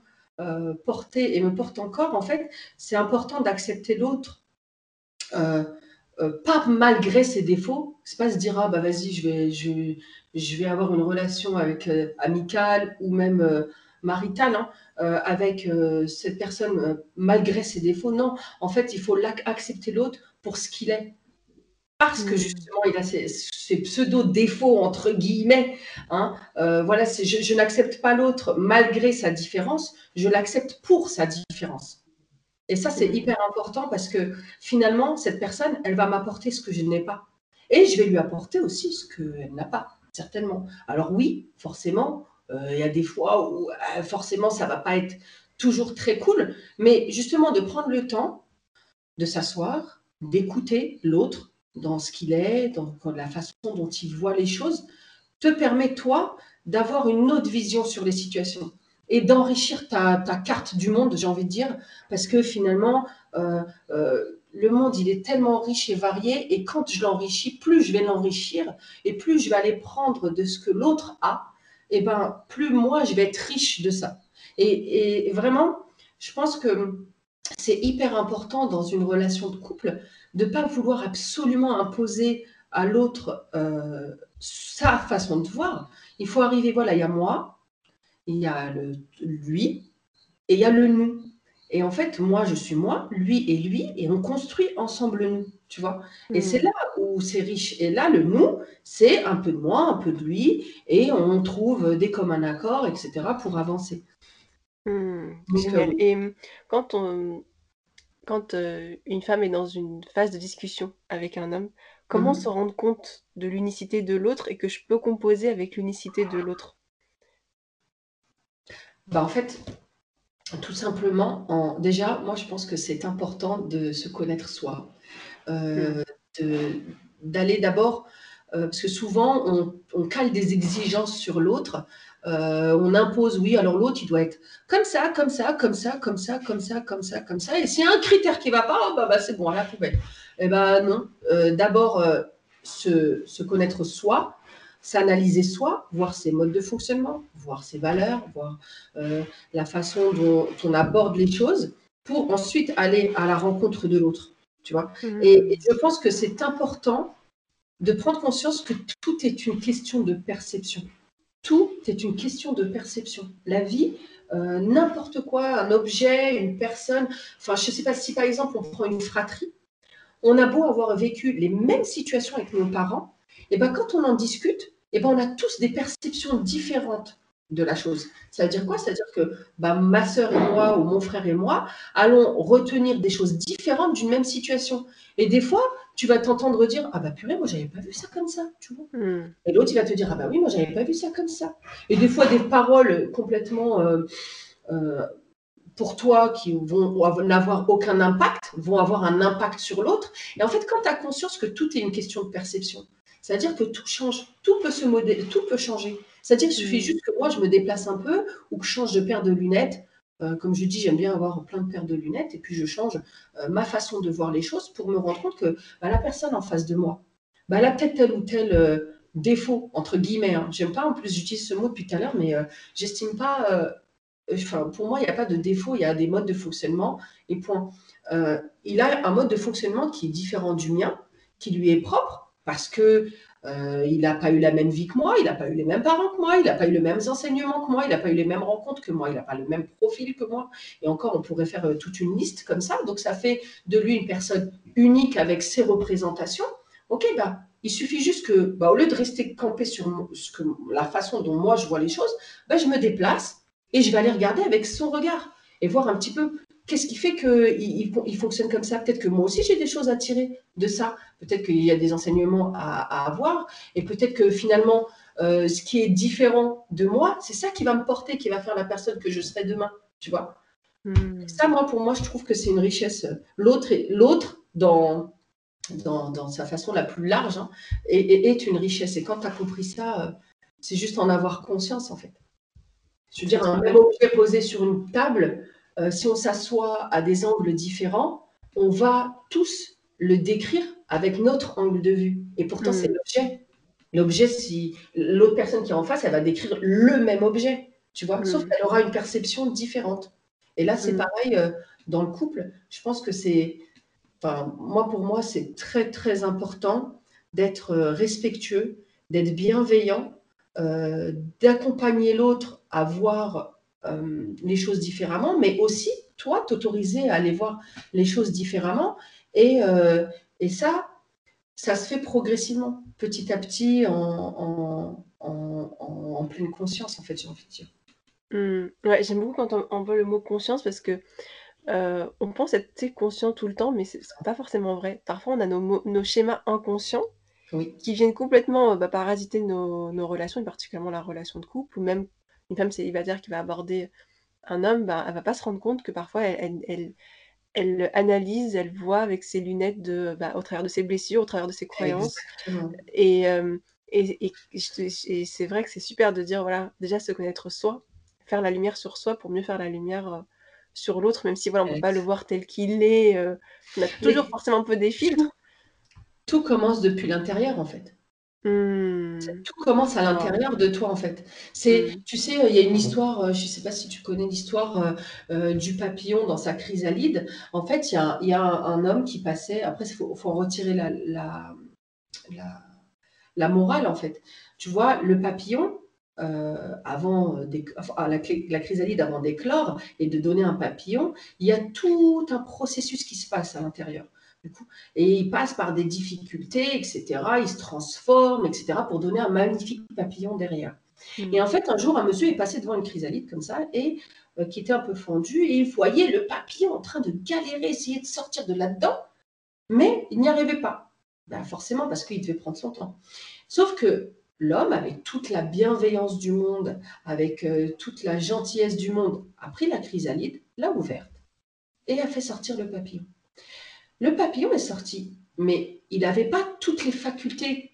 porté et me porte encore, en fait, c'est important d'accepter l'autre. pas malgré ses défauts, c'est pas se dire ah bah vas-y je vais je, vais avoir une relation avec amicale ou même maritale hein, euh, avec euh, cette personne euh, malgré ses défauts. Non, en fait, il faut accepter l'autre pour ce qu'il est. Parce que mmh. justement, il a ces, pseudo-défauts, entre guillemets. Hein, voilà, je, je n'accepte pas l'autre malgré sa différence, je l'accepte pour sa différence. Et ça, c'est mmh. hyper important parce que finalement, cette personne, elle va m'apporter ce que je n'ai pas. Et je vais lui apporter aussi ce qu'elle n'a pas, certainement. Alors oui, forcément, euh, il y a des fois où euh, forcément ça va pas être toujours très cool, mais justement de prendre le temps de s'asseoir, d'écouter l'autre dans ce qu'il est, dans, la façon dont il voit les choses, te permet toi d'avoir une autre vision sur les situations et d'enrichir ta, carte du monde, j'ai envie de dire, parce que finalement, euh, le monde, il est tellement riche et varié, et quand je l'enrichis, plus je vais l'enrichir, et plus je vais aller prendre de ce que l'autre a, et eh ben, plus moi, je vais être riche de ça. Et, vraiment, je pense que c'est hyper important dans une relation de couple de ne pas vouloir absolument imposer à l'autre euh, sa façon de voir. Il faut arriver, voilà, il y a moi, il y a lui, et il y a le nous. Et en fait, moi, je suis moi, lui et lui, et on construit ensemble nous, tu vois. Et c'est hmm. là où c'est riche. Et là, le nous, c'est un peu de moi, un peu de lui, et on trouve des communs accords, etc., pour avancer. Hmm, euh, et hum, quand, on, quand euh, une femme est dans une phase de discussion avec un homme, comment hmm. se rendre compte de l'unicité de l'autre et que je peux composer avec l'unicité de l'autre? Bah, En fait, tout simplement, en, déjà, moi je pense que c'est important de se connaître soi, euh, mm. d'aller d'abord, euh, parce que souvent on, cale des exigences sur l'autre, euh, on impose, oui, alors l'autre il doit être comme ça, comme ça, comme ça, comme ça, comme ça, comme ça, comme ça, et s'il y a un critère qui ne va pas, oh, bah, bah, c'est bon, à la poubelle. Eh ben non, d'abord se, se, connaître soi, s'analyser soi, voir ses modes de fonctionnement, voir ses valeurs, voir euh, la façon dont on aborde les choses, pour ensuite aller à la rencontre de l'autre. Tu vois mmh. et, je pense que c'est important de prendre conscience que tout est une question de perception. Tout est une question de perception. La vie, euh, n'importe quoi, un objet, une personne, enfin, je ne sais pas si par exemple on prend une fratrie, on a beau avoir vécu les mêmes situations avec nos parents, et ben quand on en discute, eh ben, on a tous des perceptions différentes de la chose. Ça veut dire quoi? Ça veut dire que bah, ma sœur et moi, ou mon frère et moi, allons retenir des choses différentes d'une même situation. Et des fois, tu vas t'entendre dire Ah bah purée, moi j'avais pas vu ça comme ça, tu vois. Hmm. Et l'autre, il va te dire Ah bah oui, moi j'avais pas vu ça comme ça. Et des fois, des paroles complètement euh, euh, pour toi qui vont n'avoir aucun impact, vont avoir un impact sur l'autre. Et en fait, quand tu as conscience que tout est une question de perception, c'est-à-dire que tout change, tout peut se modéliser, tout peut changer. C'est-à-dire qu'il suffit mm. juste que moi, je me déplace un peu ou que je change de paire de lunettes. Euh, comme je dis, j'aime bien avoir plein de paires de lunettes et puis je change euh, ma façon de voir les choses pour me rendre compte que bah, la personne en face de moi, bah, elle a peut-être tel ou tel euh, défaut, entre guillemets. Hein. J'aime pas, en plus, j'utilise ce mot depuis tout à l'heure, mais j'estime pas. Enfin, pour moi, il n'y a pas de défaut, il y a des modes de fonctionnement et point. il a un mode de fonctionnement qui est différent du mien, qui lui est propre parce que euh, il n'a pas eu la même vie que moi, il n'a pas eu les mêmes parents que moi, il n'a pas eu les mêmes enseignements que moi, il n'a pas eu les mêmes rencontres que moi, il n'a pas le même profil que moi. Et encore, on pourrait faire euh, toute une liste comme ça. Donc, ça fait de lui une personne unique avec ses représentations. Ok, bah, il suffit juste que, bah, au lieu de rester campé sur ce que, la façon dont moi je vois les choses, bah, je me déplace et je vais aller regarder avec son regard. et voir un petit peu qu'est-ce qui fait qu'il il, fonctionne comme ça? Peut-être que moi aussi j'ai des choses à tirer de ça. Peut-être qu'il y a des enseignements à, avoir et peut-être que finalement euh, ce qui est différent de moi, c'est ça qui va me porter, qui va faire la personne que je serai demain. Tu vois? Hmm. Ça, moi, pour moi, je trouve que c'est une richesse. L'autre, l'autre dans, dans, sa façon la plus large, hein, est, une richesse. Et quand tu as compris ça, euh, c'est juste en avoir conscience, en fait. Je veux dire, un même objet posé sur une table, euh, si on s'assoit à des angles différents, on va tous le décrire avec notre angle de vue. Et pourtant, c'est hmm. l'objet. L'objet, si l'autre personne qui est en face, elle va décrire le même objet, tu vois, sauf hmm. qu'elle aura une perception différente. Et là, c'est hmm. pareil euh, dans le couple. Je pense que c'est, enfin, moi, pour moi, c'est très, très important d'être euh, respectueux, d'être bienveillant, d'accompagner l'autre à voir euh, les choses différemment, mais aussi, toi, t'autoriser à aller voir les choses différemment. Et, euh, et ça, ça se fait progressivement, petit à petit, en, en, pleine conscience, en fait, j'ai envie de dire. Mmh. ouais, j'aime beaucoup quand on, voit le mot conscience parce que euh, on pense être conscient tout le temps, mais c'est pas forcément vrai. Parfois, on a nos, nos schémas inconscients qui viennent complètement bah, parasiter nos, nos, relations, et particulièrement la relation de couple, ou même une femme célibataire qui va aborder un homme, bah, elle va pas se rendre compte que parfois elle, elle, elle, analyse, elle voit avec ses lunettes de, bah, au travers de ses blessures, au travers de ses croyances. Et, euh, et, et, c'est vrai que c'est super de dire, voilà, déjà se connaître soi, faire la lumière sur soi pour mieux faire la lumière euh, sur l'autre, même si voilà, on ne peut pas le voir tel qu'il est. Euh, on a toujours forcément un peu des filtres. Tout commence depuis l'intérieur, en fait. Mmh. Tout commence à l'intérieur de toi en fait. C'est, mmh. tu sais, il y a une histoire, euh, je ne sais pas si tu connais l'histoire euh, euh, du papillon dans sa chrysalide. En fait, il y a, y a un, homme qui passait. Après, il faut, faut, retirer la, la, la, morale en fait. Tu vois, le papillon, avant la, la, chrysalide avant d'éclore et de donner un papillon, il y a tout un processus qui se passe à l'intérieur. Et il passe par des difficultés, etc. Il se transforme, etc. pour donner un magnifique papillon derrière. Hmm. Et en fait, un jour, un monsieur est passé devant une chrysalide comme ça et euh, qui était un peu fondue et il voyait le papillon en train de galérer, essayer de sortir de là-dedans, mais il n'y arrivait pas. Ben, forcément parce qu'il devait prendre son temps. Sauf que l'homme, avec toute la bienveillance du monde, avec euh, toute la gentillesse du monde, a pris la chrysalide, l'a ouverte et a fait sortir le papillon. Le papillon est sorti, mais il n'avait pas toutes les facultés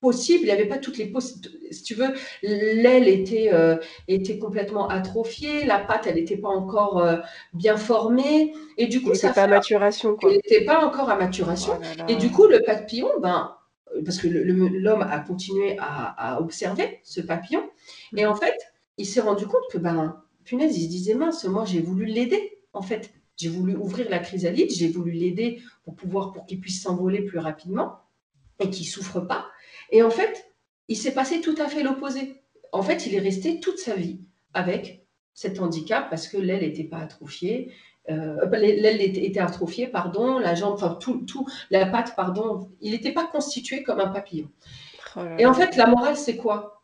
possibles, il n'avait pas toutes les possibilités. Si tu veux, l'aile était, euh, était complètement atrophiée, la patte, elle n'était pas encore euh, bien formée, et du coup, ça pas à maturation. Quoi. n'était pas encore à maturation, oh et du coup, le papillon, ben, parce que l'homme a continué à, observer ce papillon, et en fait, il s'est rendu compte que, ben, punaise, il se disait mince, moi j'ai voulu l'aider, en fait. J'ai voulu ouvrir la chrysalide, j'ai voulu l'aider pour pouvoir, pour qu'il puisse s'envoler plus rapidement et qu'il souffre pas. Et en fait, il s'est passé tout à fait l'opposé. En fait, il est resté toute sa vie avec cet handicap parce que l'aile n'était pas atrophiée, euh, l'aile était atrophiée, pardon, la jambe, enfin tout, tout, la patte, pardon, il n'était pas constitué comme un papillon. Oh et en fait, la morale, c'est quoi?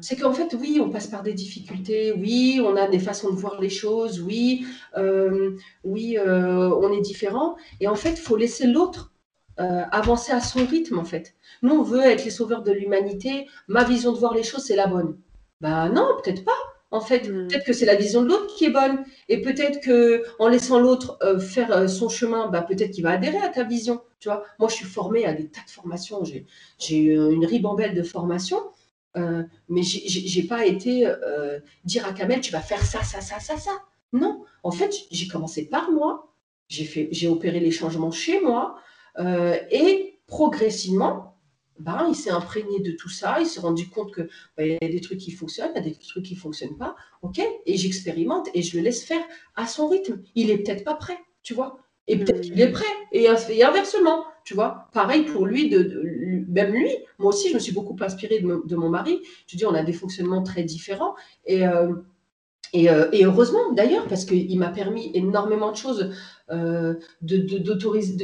C'est qu'en fait, oui, on passe par des difficultés, oui, on a des façons de voir les choses, oui, euh, oui, euh, on est différent. Et en fait, il faut laisser l'autre euh, avancer à son rythme, en fait. Nous, on veut être les sauveurs de l'humanité. Ma vision de voir les choses, c'est la bonne. Ben non, peut-être pas. En fait, hmm. peut-être que c'est la vision de l'autre qui est bonne. Et peut-être que en laissant l'autre faire son chemin, ben, peut-être qu'il va adhérer à ta vision. Tu vois, moi, je suis formée à des tas de formations. J'ai une ribambelle de formations. Euh, mais j'ai pas été euh, dire à Kamel, tu vas faire ça, ça, ça, ça, ça. Non, en fait, j'ai commencé par moi, j'ai opéré les changements chez moi, euh, et progressivement, ben, il s'est imprégné de tout ça, il s'est rendu compte que ben, il y a des trucs qui fonctionnent, il y a des trucs qui fonctionnent pas, ok, et j'expérimente et je le laisse faire à son rythme. Il est peut-être pas prêt, tu vois, et peut-être qu'il est prêt, et, inversement, tu vois. Pareil pour lui, de, même lui, moi aussi, je me suis beaucoup inspirée de, mon mari. Je dis, on a des fonctionnements très différents, et, euh, euh, et, heureusement d'ailleurs, parce qu'il m'a permis énormément de choses, euh, de,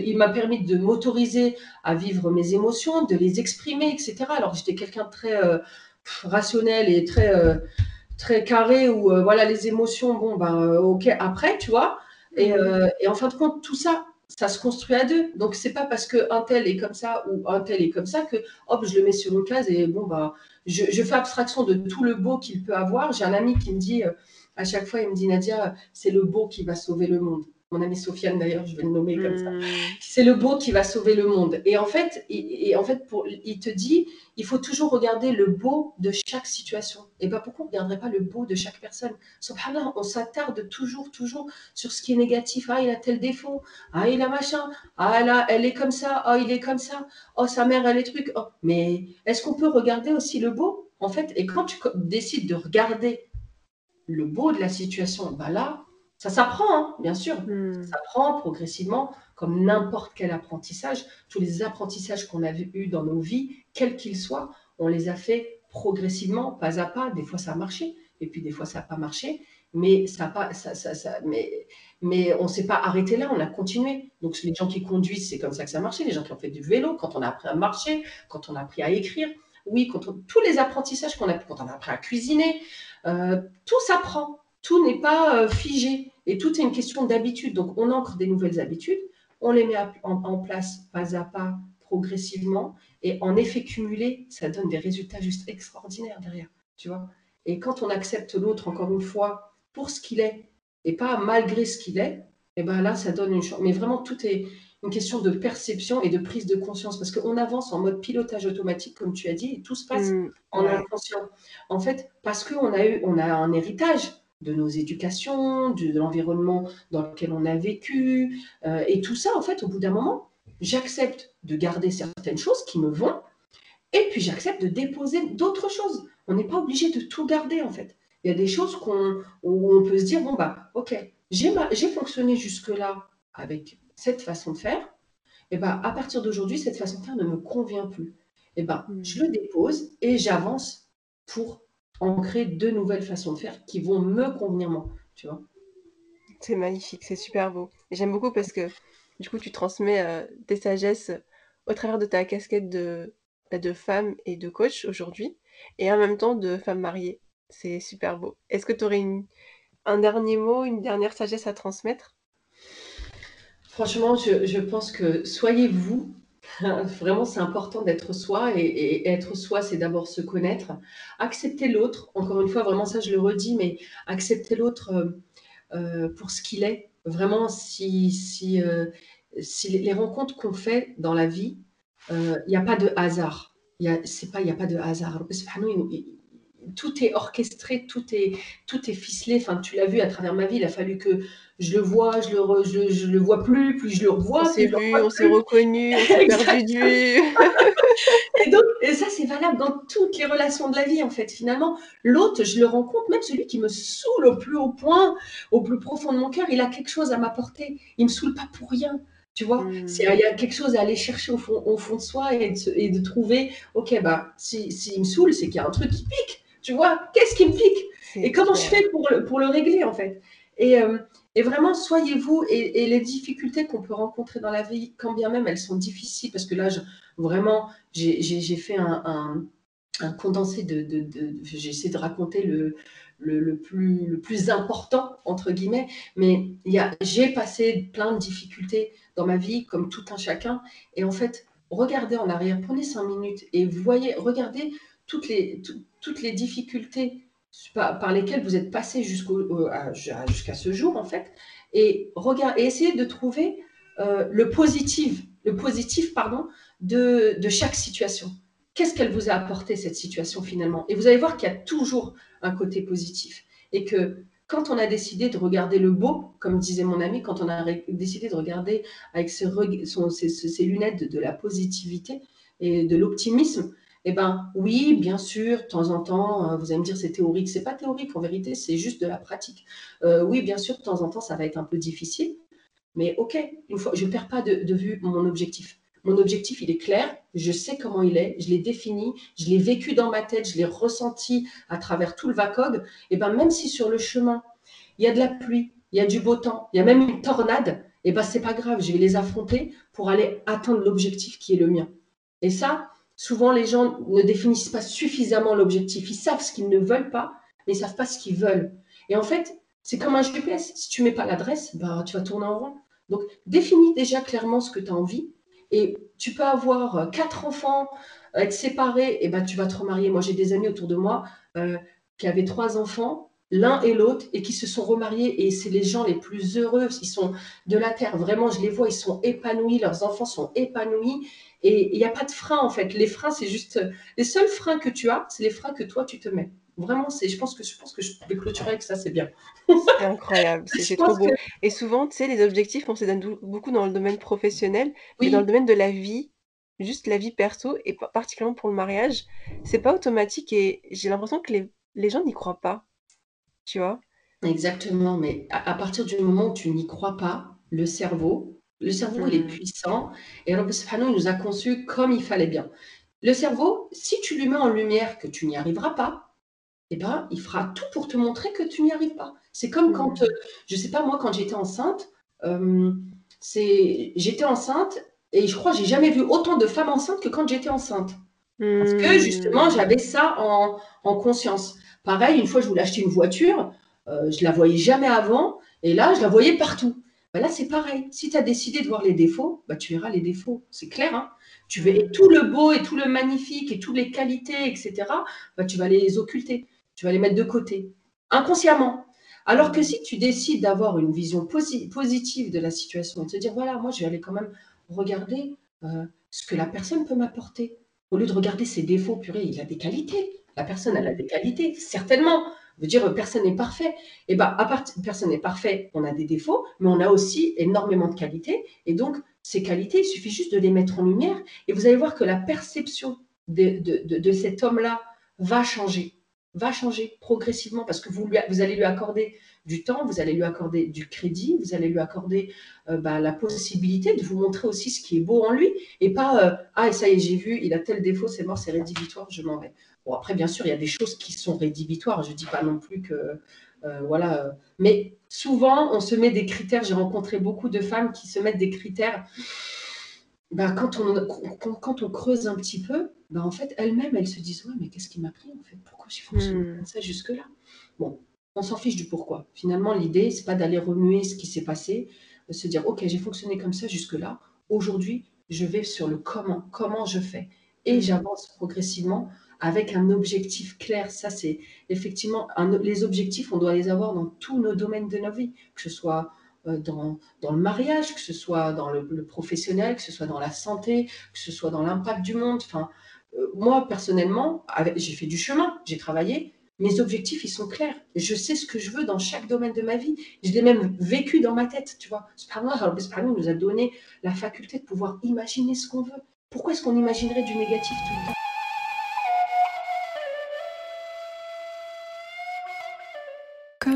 il m'a permis de m'autoriser à vivre mes émotions, de les exprimer, etc. Alors j'étais quelqu'un de très rationnel et très très carré où voilà les émotions, bon ben ok après, tu vois. Et, mmh. et, en fin de compte, tout ça, ça se construit à deux. Donc c'est pas parce que un tel est comme ça ou un tel est comme ça que hop je le mets sur une case et bon bah je, je fais abstraction de tout le beau qu'il peut avoir. J'ai un ami qui me dit à chaque fois il me dit Nadia c'est le beau qui va sauver le monde mon amie Sofiane d'ailleurs, je vais le nommer comme ça. Hmm. C'est le beau qui va sauver le monde. Et en fait, et, en fait pour, il te dit, il faut toujours regarder le beau de chaque situation. Et bien pourquoi on ne regarderait pas le beau de chaque personne? Subhanallah, on s'attarde toujours, toujours sur ce qui est négatif. Ah, il a tel défaut. Ah, il a machin. Ah, là, elle est comme ça. Oh, il est comme ça. Oh, sa mère, elle est truc. Oh. Mais est-ce qu'on peut regarder aussi le beau? En fait, et quand tu décides de regarder le beau de la situation, bah là, ça s'apprend, hein, bien sûr. Hmm. Ça s'apprend progressivement, comme n'importe quel apprentissage. Tous les apprentissages qu'on a eus dans nos vies, quels qu'ils soient, on les a fait progressivement, pas à pas. Des fois, ça a marché, et puis des fois, ça n'a pas marché. Mais, ça pas, ça, ça, mais, mais on ne s'est pas arrêté là, on a continué. Donc, les gens qui conduisent, c'est comme ça que ça a marché. Les gens qui ont fait du vélo, quand on a appris à marcher, quand on a appris à écrire. Oui, quand tous les apprentissages qu'on a, quand on a appris à cuisiner, euh, tout s'apprend. Tout n'est pas euh, figé. Et tout est une question d'habitude. Donc, on ancre des nouvelles habitudes, on les met en, place pas à pas, progressivement, et en effet cumulé, ça donne des résultats juste extraordinaires derrière, tu vois. Et quand on accepte l'autre, encore une fois, pour ce qu'il est, et pas malgré ce qu'il est, et eh ben là, ça donne une chance. Mais vraiment, tout est une question de perception et de prise de conscience, parce qu'on avance en mode pilotage automatique, comme tu as dit, et tout se passe mmh, en inconscient. En fait, parce qu'on a eu, on a un héritage, de nos éducations, de, l'environnement dans lequel on a vécu. Euh, et tout ça, en fait, au bout d'un moment, j'accepte de garder certaines choses qui me vont, et puis j'accepte de déposer d'autres choses. On n'est pas obligé de tout garder, en fait. Il y a des choses qu'on, où on peut se dire, bon, bah, ok, j'ai, j'ai fonctionné jusque-là avec cette façon de faire, et bah, à partir d'aujourd'hui, cette façon de faire ne me convient plus. Et ben, mmh. je le dépose et j'avance pour ancrer de nouvelles façons de faire qui vont me convenir moi, tu vois. C'est magnifique, c'est super beau. J'aime beaucoup parce que du coup, tu transmets euh, tes sagesses au travers de ta casquette de, bah, de femme et de coach aujourd'hui, et en même temps de femme mariée. C'est super beau. Est-ce que tu aurais un dernier mot, une dernière sagesse à transmettre? Franchement, je, je pense que soyez vous [laughs] Vraiment, c'est important d'être soi et, être soi, c'est d'abord se connaître. Accepter l'autre, encore une fois, vraiment ça je le redis, mais accepter l'autre euh, euh, pour ce qu'il est. Vraiment, si, si, euh, les rencontres qu'on fait dans la vie, il n'y a pas de hasard. Il n'y a, a pas de hasard tout est orchestré, tout est, tout est ficelé. Enfin, tu l'as vu à travers ma vie, il a fallu que je le vois, je le, je, le vois plus, puis je le revois. On s'est vu, on s'est reconnu, on s'est [laughs] perdu de vue. et, donc, et ça, c'est valable dans toutes les relations de la vie, en fait. Finalement, l'autre, je le rencontre, même celui qui me saoule au plus haut point, au plus profond de mon cœur, il a quelque chose à m'apporter. Il me saoule pas pour rien. Tu vois, hmm. il y a quelque chose à aller chercher au fond, au fond de soi et de, et de trouver, ok, bah, s'il si, me saoule, c'est qu'il y a un truc qui pique. Tu vois, qu'est-ce qui me pique Et comment je fais pour le, pour le régler, en fait et, euh, et, vraiment, soyez-vous et, les difficultés qu'on peut rencontrer dans la vie, quand bien même elles sont difficiles, parce que là, je, vraiment, j'ai fait un, un, condensé de. de, de j'ai essayé de raconter le, le, le, plus, le plus important, entre guillemets, mais j'ai passé plein de difficultés dans ma vie, comme tout un chacun. Et en fait, regardez en arrière, prenez cinq minutes et voyez, regardez toutes les, toutes les difficultés par, lesquelles vous êtes passé jusqu'à ce jour, en fait, et, regard, et essayez de trouver euh, le positif, le positif pardon, de, chaque situation. Qu'est-ce qu'elle vous a apporté, cette situation, finalement? Et vous allez voir qu'il y a toujours un côté positif. Et que quand on a décidé de regarder le beau, comme disait mon ami, quand on a décidé de regarder avec ses, lunettes de, la positivité et de l'optimisme, eh ben oui, bien sûr, de temps en temps, euh, vous allez me dire c'est théorique. C'est pas théorique, en vérité, c'est juste de la pratique. Euh, oui, bien sûr, de temps en temps, ça va être un peu difficile. Mais ok, une fois, je ne perds pas de, vue mon objectif. Mon objectif, il est clair, je sais comment il est, je l'ai défini, je l'ai vécu dans ma tête, je l'ai ressenti à travers tout le VACOG. Et eh ben même si sur le chemin, il y a de la pluie, il y a du beau temps, il y a même une tornade, et eh ben c'est pas grave, je vais les affronter pour aller atteindre l'objectif qui est le mien. Et ça, souvent les gens ne définissent pas suffisamment l'objectif. Ils savent ce qu'ils ne veulent pas, mais ils savent pas ce qu'ils veulent. Et en fait, c'est comme un GPS. Si tu mets pas l'adresse, bah, tu vas tourner en rond. Donc, définis déjà clairement ce que tu as envie. Et tu peux avoir quatre enfants, être séparés, et ben tu vas te remarier. Moi, j'ai des amis autour de moi euh, qui avaient trois enfants, l'un et l'autre, et qui se sont remariés. Et c'est les gens les plus heureux. Ils sont de la terre. Vraiment, je les vois, ils sont épanouis. Leurs enfants sont épanouis. Et il n'y a pas de frein, en fait. Les freins, c'est juste. Les seuls freins que tu as, c'est les freins que toi, tu te mets. Vraiment, c'est, je pense que je pense que je vais clôturer avec ça, c'est bien. C'est incroyable, c'est [laughs] trop beau. Et souvent, tu sais, les objectifs, on se donne beaucoup dans le domaine professionnel, mais dans le domaine de la vie, juste la vie perso, et particulièrement pour le mariage, c'est pas automatique et j'ai l'impression que les, les gens n'y croient pas. Tu vois? Exactement, mais à, partir du moment où tu n'y crois pas, le cerveau, le cerveau, il est mmh. puissant et Allah il nous a conçus comme il fallait bien. Le cerveau, si tu lui mets en lumière que tu n'y arriveras pas, eh ben, il fera tout pour te montrer que tu n'y arrives pas. C'est comme quand, je mmh. euh, je sais pas moi, quand j'étais enceinte, euh, c'est, j'étais enceinte et je crois que j'ai jamais vu autant de femmes enceintes que quand j'étais enceinte. Parce que justement, mmh. j'avais ça en, conscience. Pareil, une fois, je voulais acheter une voiture, euh, je la voyais jamais avant, et là, je la voyais partout. Bah là, c'est pareil. Si tu as décidé de voir les défauts, bah, tu verras les défauts. C'est clair. Hein tu verras tout le beau et tout le magnifique et toutes les qualités, etc. Bah, tu vas les occulter tu vas les mettre de côté, inconsciemment. Alors que si tu décides d'avoir une vision positive de la situation, de te dire, voilà, moi, je vais aller quand même regarder euh, ce que la personne peut m'apporter. Au lieu de regarder ses défauts, purée, il a des qualités. La personne, elle a des qualités, certainement. Veut dire, personne n'est parfait. Et eh bien, à personne n'est parfait, on a des défauts, mais on a aussi énormément de qualités. Et donc, ces qualités, il suffit juste de les mettre en lumière. Et vous allez voir que la perception de cet homme-là va changer va changer progressivement parce que vous, vous allez lui accorder du temps, vous allez lui accorder du crédit, vous allez lui accorder euh, bah, la possibilité de vous montrer aussi ce qui est beau en lui et pas euh, ah ça y est j'ai vu il a tel défaut c'est mort c'est rédhibitoire je m'en vais. Bon après bien sûr il y a des choses qui sont rédhibitoires je dis pas non plus que euh, voilà mais souvent on se met des critères j'ai rencontré beaucoup de femmes qui se mettent des critères bah, quand, on, quand on creuse un petit peu, bah, en fait, elles-mêmes, elles se disent Ouais, mais qu'est-ce qui m'a pris en fait? Pourquoi j'ai fonctionné hmm. comme ça jusque-là? Bon, on s'en fiche du pourquoi. Finalement, l'idée, c'est pas d'aller remuer ce qui s'est passé, de se dire Ok, j'ai fonctionné comme ça jusque-là. Aujourd'hui, je vais sur le comment, comment je fais? Et hmm. j'avance progressivement avec un objectif clair. Ça, c'est effectivement les objectifs, on doit les avoir dans tous nos domaines de nos vies, que ce soit euh, dans, dans, le mariage, que ce soit dans le, professionnel, que ce soit dans la santé, que ce soit dans l'impact du monde. Enfin, euh, moi, personnellement, j'ai fait du chemin, j'ai travaillé. Mes objectifs, ils sont clairs. Je sais ce que je veux dans chaque domaine de ma vie. Je l'ai même vécu dans ma tête, tu vois. Allah nous a donné la faculté de pouvoir imaginer ce qu'on veut. Pourquoi est-ce qu'on imaginerait du négatif tout le temps?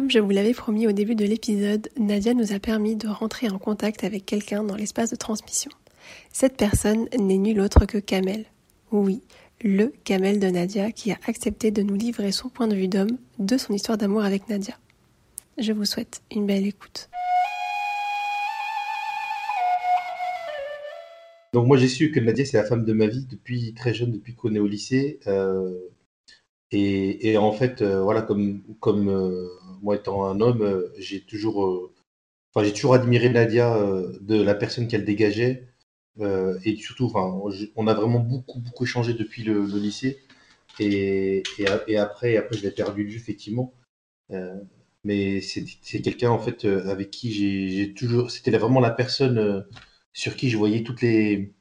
Comme je vous l'avais promis au début de l'épisode, Nadia nous a permis de rentrer en contact avec quelqu'un dans l'espace de transmission. Cette personne n'est nulle autre que Kamel. Oui, le Kamel de Nadia qui a accepté de nous livrer son point de vue d'homme de son histoire d'amour avec Nadia. Je vous souhaite une belle écoute. Donc moi j'ai su que Nadia c'est la femme de ma vie depuis très jeune, depuis qu'on est au lycée. Euh, et, en fait, euh, voilà, comme, euh, moi étant un homme, euh, j'ai toujours, j'ai toujours admiré Nadia de la personne qu'elle dégageait. et surtout, enfin, on a vraiment beaucoup, beaucoup échangé depuis le, lycée. Et, après, après, je l'ai perdu de vue, effectivement. mais c'est quelqu'un, en fait, avec qui j'ai toujours. C'était vraiment la personne sur qui je voyais les,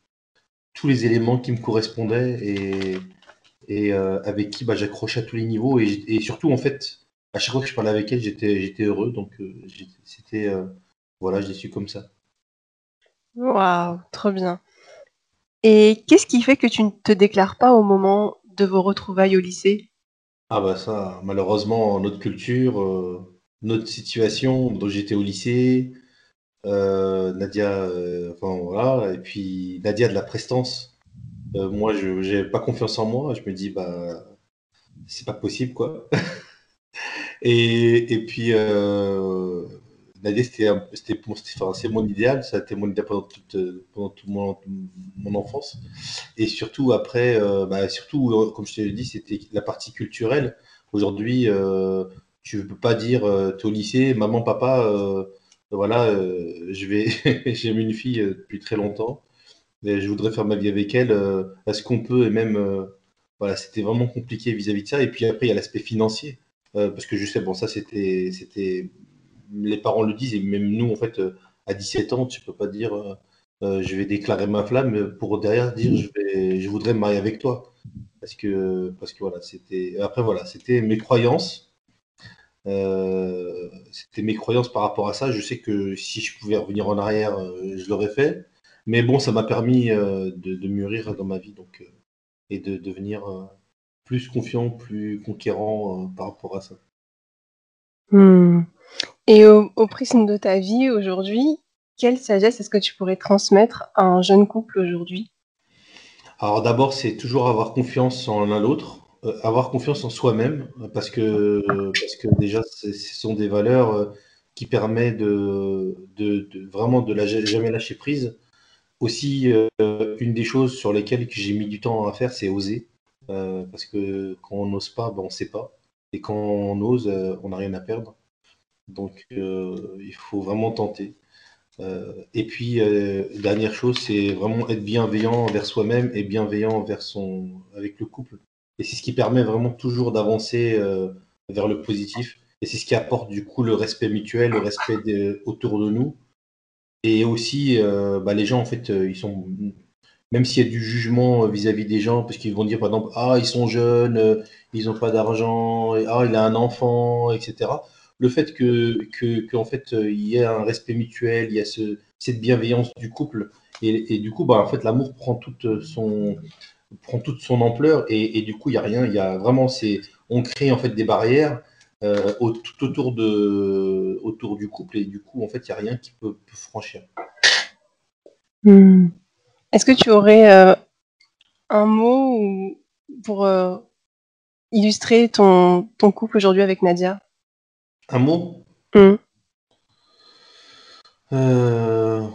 tous les éléments qui me correspondaient. Et et euh, avec qui bah, j'accrochais à tous les niveaux. Et, surtout, en fait, à chaque fois que je parlais avec elle, j'étais, heureux. Donc, euh, c'était. Euh, voilà, je l'ai su comme ça. Waouh, trop bien. Et qu'est-ce qui fait que tu ne te déclares pas au moment de vos retrouvailles au lycée? Ah, bah, ça, malheureusement, notre culture, notre situation, dont j'étais au lycée. Nadia, enfin voilà, et puis Nadia de la prestance, euh, moi, je n'ai pas confiance en moi. Je me dis, bah, c'est pas possible, quoi. [laughs] et, et puis, euh, Nadia, c'était, c'est mon idéal. Ça a été mon idéal pendant toute, pendant mon, enfance. Et surtout, après, euh, bah, surtout, comme je te l'ai dit, c'était la partie culturelle. Aujourd'hui, tu ne peux pas dire, tu es au lycée, maman, papa, voilà, je vais, [laughs] j'ai une fille depuis très longtemps, je voudrais faire ma vie avec elle. Est-ce qu'on peut, et même, voilà, c'était vraiment compliqué vis-à-vis de ça. Et puis après, il y a l'aspect financier, parce que je sais, bon, ça, c'était, les parents le disent, et même nous, en fait, à 17 ans, tu peux pas dire euh, je vais déclarer ma flamme pour derrière dire je, vais, je voudrais me marier avec toi. Parce que, parce que voilà, c'était. Après, voilà, c'était mes croyances. Euh, c'était mes croyances par rapport à ça. Je sais que si je pouvais revenir en arrière, euh, je l'aurais fait. Mais bon, ça m'a permis de, mûrir dans ma vie donc, et de devenir plus confiant, plus conquérant par rapport à ça. Hmm. Et au, au prisme de ta vie aujourd'hui, quelle sagesse est-ce que tu pourrais transmettre à un jeune couple aujourd'hui? Alors d'abord, c'est toujours avoir confiance en l'un l'autre, euh, avoir confiance en soi-même, parce que, parce que déjà, ce sont des valeurs euh, qui permettent de, de, vraiment de la, jamais lâcher prise. Aussi, euh, une des choses sur lesquelles j'ai mis du temps à faire, c'est oser. parce que quand on n'ose pas, ben, on ne sait pas. Et quand on ose, on n'a rien à perdre. Donc, il faut vraiment tenter. Euh, et puis, euh, dernière chose, c'est vraiment être bienveillant envers soi-même et bienveillant envers son, avec le couple. Et c'est ce qui permet vraiment toujours d'avancer euh, vers le positif. Et c'est ce qui apporte du coup le respect mutuel, le respect autour de nous. Et aussi, bah, les gens, en fait, ils sont. Même s'il y a du jugement vis-à-vis des gens, parce qu'ils vont dire par exemple, ah, ils sont jeunes, ils n'ont pas d'argent, ah, il a un enfant, etc le fait que, que, fait, il y ait un respect mutuel, il y a ce, cette bienveillance du couple, et, du coup, bah, en fait, l'amour prend toute son prend toute son ampleur, et, du coup, il y a rien, il y a vraiment, c'est, on crée en fait des barrières euh, tout autour de autour du couple, et du coup, en fait, il y a rien qui peut, franchir. Hmm. Est-ce que tu aurais euh, un mot pour euh, illustrer ton, ton couple aujourd'hui avec Nadia? Un mot? Euh,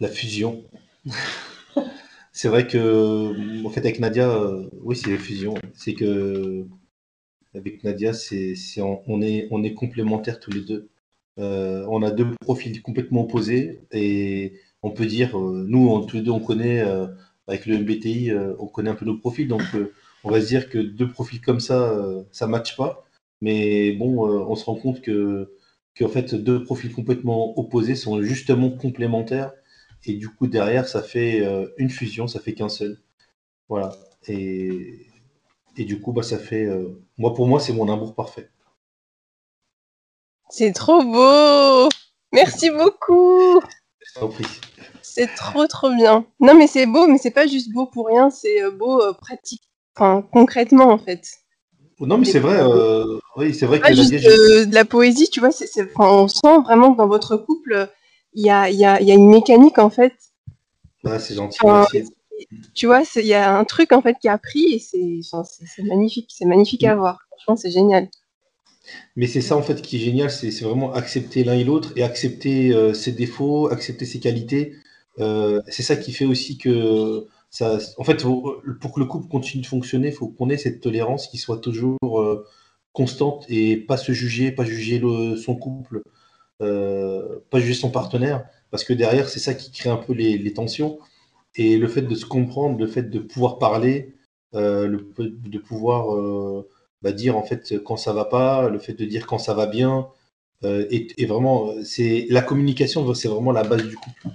La fusion. [laughs] c'est vrai que, en fait, avec Nadia, oui, c'est la fusion. C'est que, avec Nadia, c'est, on, est, complémentaires tous les deux. Euh, on a deux profils complètement opposés et on peut dire, nous, tous les deux, on connaît, avec le MBTI, on connaît un peu nos profils, donc on va se dire que deux profils comme ça, ça ne matche pas. Mais bon, euh, on se rend compte que, fait, deux profils complètement opposés sont justement complémentaires. Et du coup, derrière, ça fait euh, une fusion, ça fait qu'un seul. Voilà. Et, et du coup, bah, ça fait. Euh, moi, pour moi, c'est mon amour parfait. C'est trop beau Merci beaucoup C'est trop, trop bien. Non, mais c'est beau, mais c'est pas juste beau pour rien, c'est beau pratique. Enfin, concrètement, en fait. Non, mais c'est vrai, euh, oui, c'est vrai que de, la poésie, tu vois, on sent vraiment que dans votre couple, il y a, y, a, y a, une mécanique en fait. Ah, c'est gentil. Tu vois, il y a un truc en fait qui a pris et c'est magnifique, c'est magnifique à mm. voir. Franchement, c'est génial. Mais c'est ça en fait qui est génial, c'est vraiment accepter l'un et l'autre et accepter euh, ses défauts, accepter ses qualités. Euh, c'est ça qui fait aussi que en fait, pour que le couple continue de fonctionner, il faut qu'on ait cette tolérance qui soit toujours euh, constante et pas se juger, pas juger son couple, pas juger son partenaire, parce que derrière, c'est ça qui crée un peu les, tensions. Et le fait de se comprendre, le fait de pouvoir parler, euh, de pouvoir bah, dire en fait quand ça va pas, le fait de dire quand ça va bien, et, vraiment, c'est la communication, c'est vraiment la base du couple.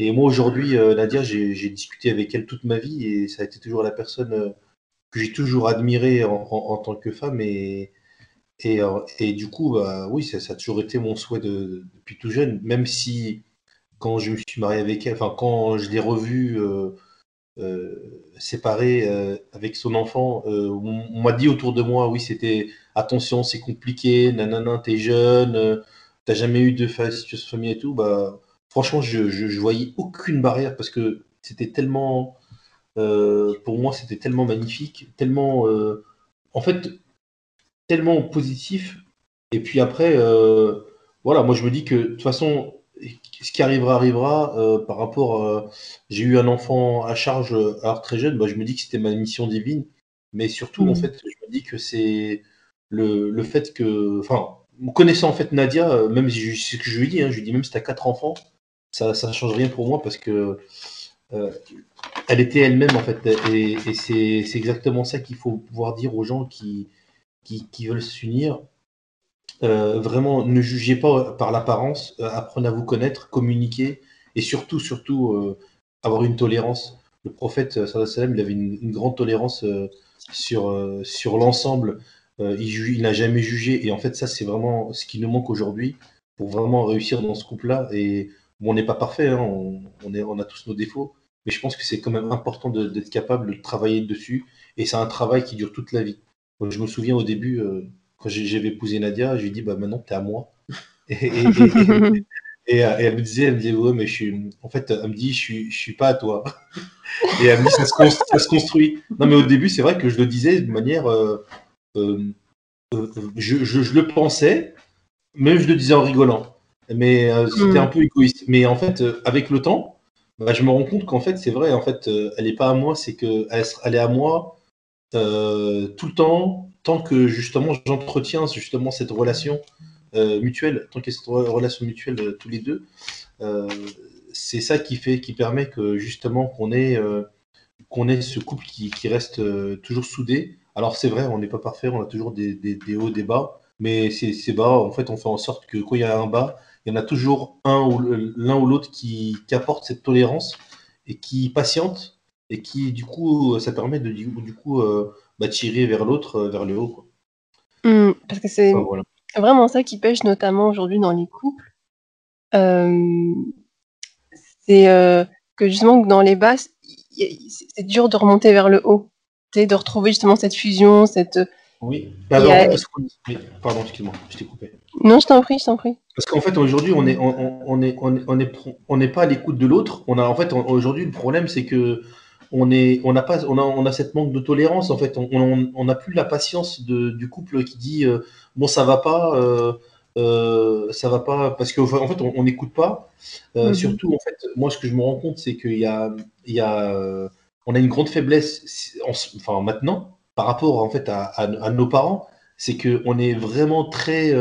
Et moi, aujourd'hui, euh, Nadia, j'ai discuté avec elle toute ma vie et ça a été toujours la personne euh, que j'ai toujours admirée en, tant que femme. Et, euh, et du coup, bah, oui, ça, a toujours été mon souhait depuis tout jeune, même si quand je me suis marié avec elle, enfin, quand je l'ai revue séparée avec son enfant, on, m'a dit autour de moi, oui, c'était attention, c'est compliqué, nanana, t'es jeune, t'as jamais eu de situation famille et tout. Bah, franchement, je, je, voyais aucune barrière parce que c'était tellement, euh, pour moi, c'était tellement magnifique, tellement, euh, en fait, tellement positif. Et puis après, euh, voilà, moi je me dis que de toute façon, ce qui arrivera arrivera. par rapport, j'ai eu un enfant à charge alors très jeune, bah, je me dis que c'était ma mission divine. Mais surtout, en mmh. fait, je me dis que c'est le, le fait que, enfin, connaissant en fait Nadia, même si ce que je lui dis, hein, je lui dis même si t'as quatre enfants, ça, ça change rien pour moi parce que elle était elle-même en fait, et, et c'est exactement ça qu'il faut pouvoir dire aux gens qui, qui, qui veulent s'unir. Vraiment, ne jugez pas par l'apparence, apprenez à vous connaître, communiquer, et surtout, surtout, avoir une tolérance. Le prophète, sallam, il avait une, grande tolérance sur, euh, sur l'ensemble. Euh, il, n'a jamais jugé. Et en fait, ça, c'est vraiment ce qui nous manque aujourd'hui pour vraiment réussir dans ce couple-là. Et on n'est pas parfait, hein, on, a tous nos défauts. Mais je pense que c'est quand même important d'être capable de travailler dessus. Et c'est un travail qui dure toute la vie. je me souviens au début, euh, quand j'avais épousé Nadia, je lui ai dit, bah, maintenant, t'es à moi. [laughs] [laughs] Et, et, et, elle me disait, elle me disait, ouais, mais je suis, en fait, elle me dit, je suis, je suis pas à toi. [laughs] Et elle me dit, ça se, construit. Non, mais au début, c'est vrai que je le disais de manière, euh, euh, euh, je, je, je, le pensais, mais je le disais en rigolant. Mais c'était hmm. un peu égoïste. Mais en fait, avec le temps, bah, je me rends compte qu'en fait, c'est vrai, en fait, elle n'est pas à moi, c'est qu'elle elle est à moi tout le temps, tant que justement j'entretiens justement cette relation euh, mutuelle, tant qu'il y a cette relation mutuelle euh, tous les deux, euh, c'est ça qui fait, qui permet que justement qu'on ait, qu'on ait ce couple qui, reste toujours soudé. Alors c'est vrai, on n'est pas parfait, on a toujours des, des, hauts, des bas, mais ces, ces, bas, en fait, on fait en sorte que quand il y a un bas, il y en a toujours un ou l'un ou l'autre qui, qui, apporte cette tolérance et qui patiente et qui, du coup, ça permet de du coup bah, tirer vers l'autre, vers le haut. Quoi. Mmh, parce que c'est voilà vraiment ça qui pêche notamment aujourd'hui dans les couples. Euh, c'est euh, que justement dans les basses, c'est dur de remonter vers le haut. De retrouver justement cette fusion, cette. Oui, bah pardon, excuse-moi, je t'ai coupé. Non, je t'en prie, je t'en prie. Parce qu'en fait, aujourd'hui, on n'est on, on, est, on, est, on est pas à l'écoute de l'autre. On a, en fait, aujourd'hui, le problème, c'est que on est, on a pas, on a, on a cette manque de tolérance. En fait, on n'a plus la patience de, du couple qui dit euh, bon, ça va pas, euh, euh, ça va pas, parce qu'en en fait, on n'écoute pas. Mhm. Surtout, en fait, moi, ce que je me rends compte, c'est qu'il y a, il y a, on a une grande faiblesse, enfin maintenant, par rapport en fait à, nos parents, c'est que on est vraiment très,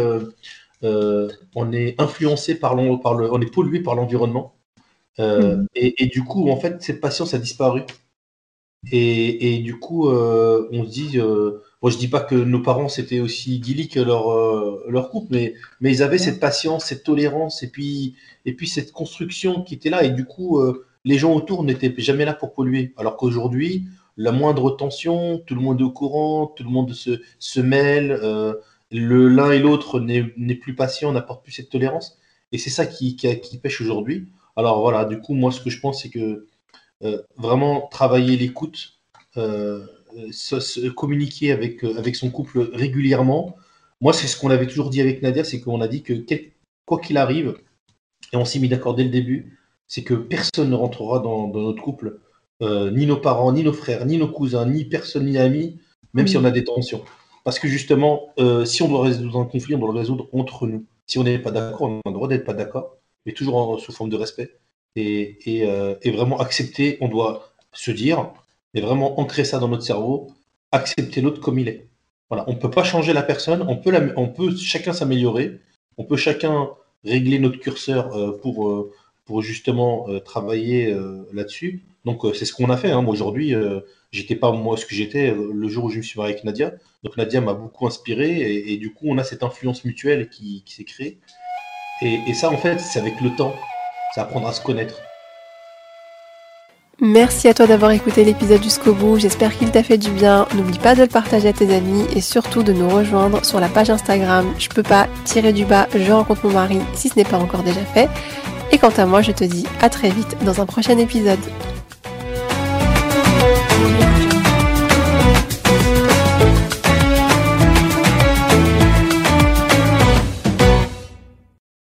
on est influencé par, par le, on est pollué par l'environnement. Mhm. et, et, du coup, en fait, cette patience a disparu. Et, et du coup, on se dit, Bon, je dis pas que nos parents c'était aussi idyllique leur euh, leur couple, mais mais ils avaient cette patience, cette tolérance et puis et puis cette construction qui était là et du coup euh, les gens autour n'étaient jamais là pour polluer. Alors qu'aujourd'hui, la moindre tension, tout le monde est au courant, tout le monde se se mêle, euh, le l'un et l'autre n'est plus patient, n'apporte plus cette tolérance et c'est ça qui qui, qui pêche aujourd'hui. Alors voilà, du coup moi ce que je pense c'est que vraiment travailler l'écoute se, communiquer avec, euh, avec son couple régulièrement. Moi, c'est ce qu'on avait toujours dit avec Nadia, c'est qu'on a dit que quoi qu'il arrive, et on s'est mis d'accord dès le début, c'est que personne ne rentrera dans, notre couple, euh, ni nos parents, ni nos frères, ni nos cousins, ni personne, ni amis, même si on a des tensions. Parce que justement, euh, si on doit résoudre un conflit, on doit le résoudre entre nous. Si on n'est pas d'accord, on a le droit d'être pas d'accord, mais toujours sous forme de respect. Et, et, vraiment accepter, on doit se dire, et vraiment ancrer ça dans notre cerveau, accepter l'autre comme il est. Voilà, on ne peut pas changer la personne, on peut, la, on peut chacun s'améliorer, on peut chacun régler notre curseur euh, pour, euh, pour justement euh, travailler là-dessus. Donc c'est ce qu'on a fait. Hein. Moi aujourd'hui, j'étais pas moi ce que j'étais le jour où je me suis marié avec Nadia. Donc Nadia m'a beaucoup inspiré et, du coup on a cette influence mutuelle qui s'est créée. Et, ça en fait c'est avec le temps, ça apprendre à se connaître. Merci à toi d'avoir écouté l'épisode jusqu'au bout, j'espère qu'il t'a fait du bien. N'oublie pas de le partager à tes amis et surtout de nous rejoindre sur la page Instagram Je peux pas tirer du bas, je rencontre mon mari si ce n'est pas encore déjà fait. Et quant à moi, je te dis à très vite dans un prochain épisode.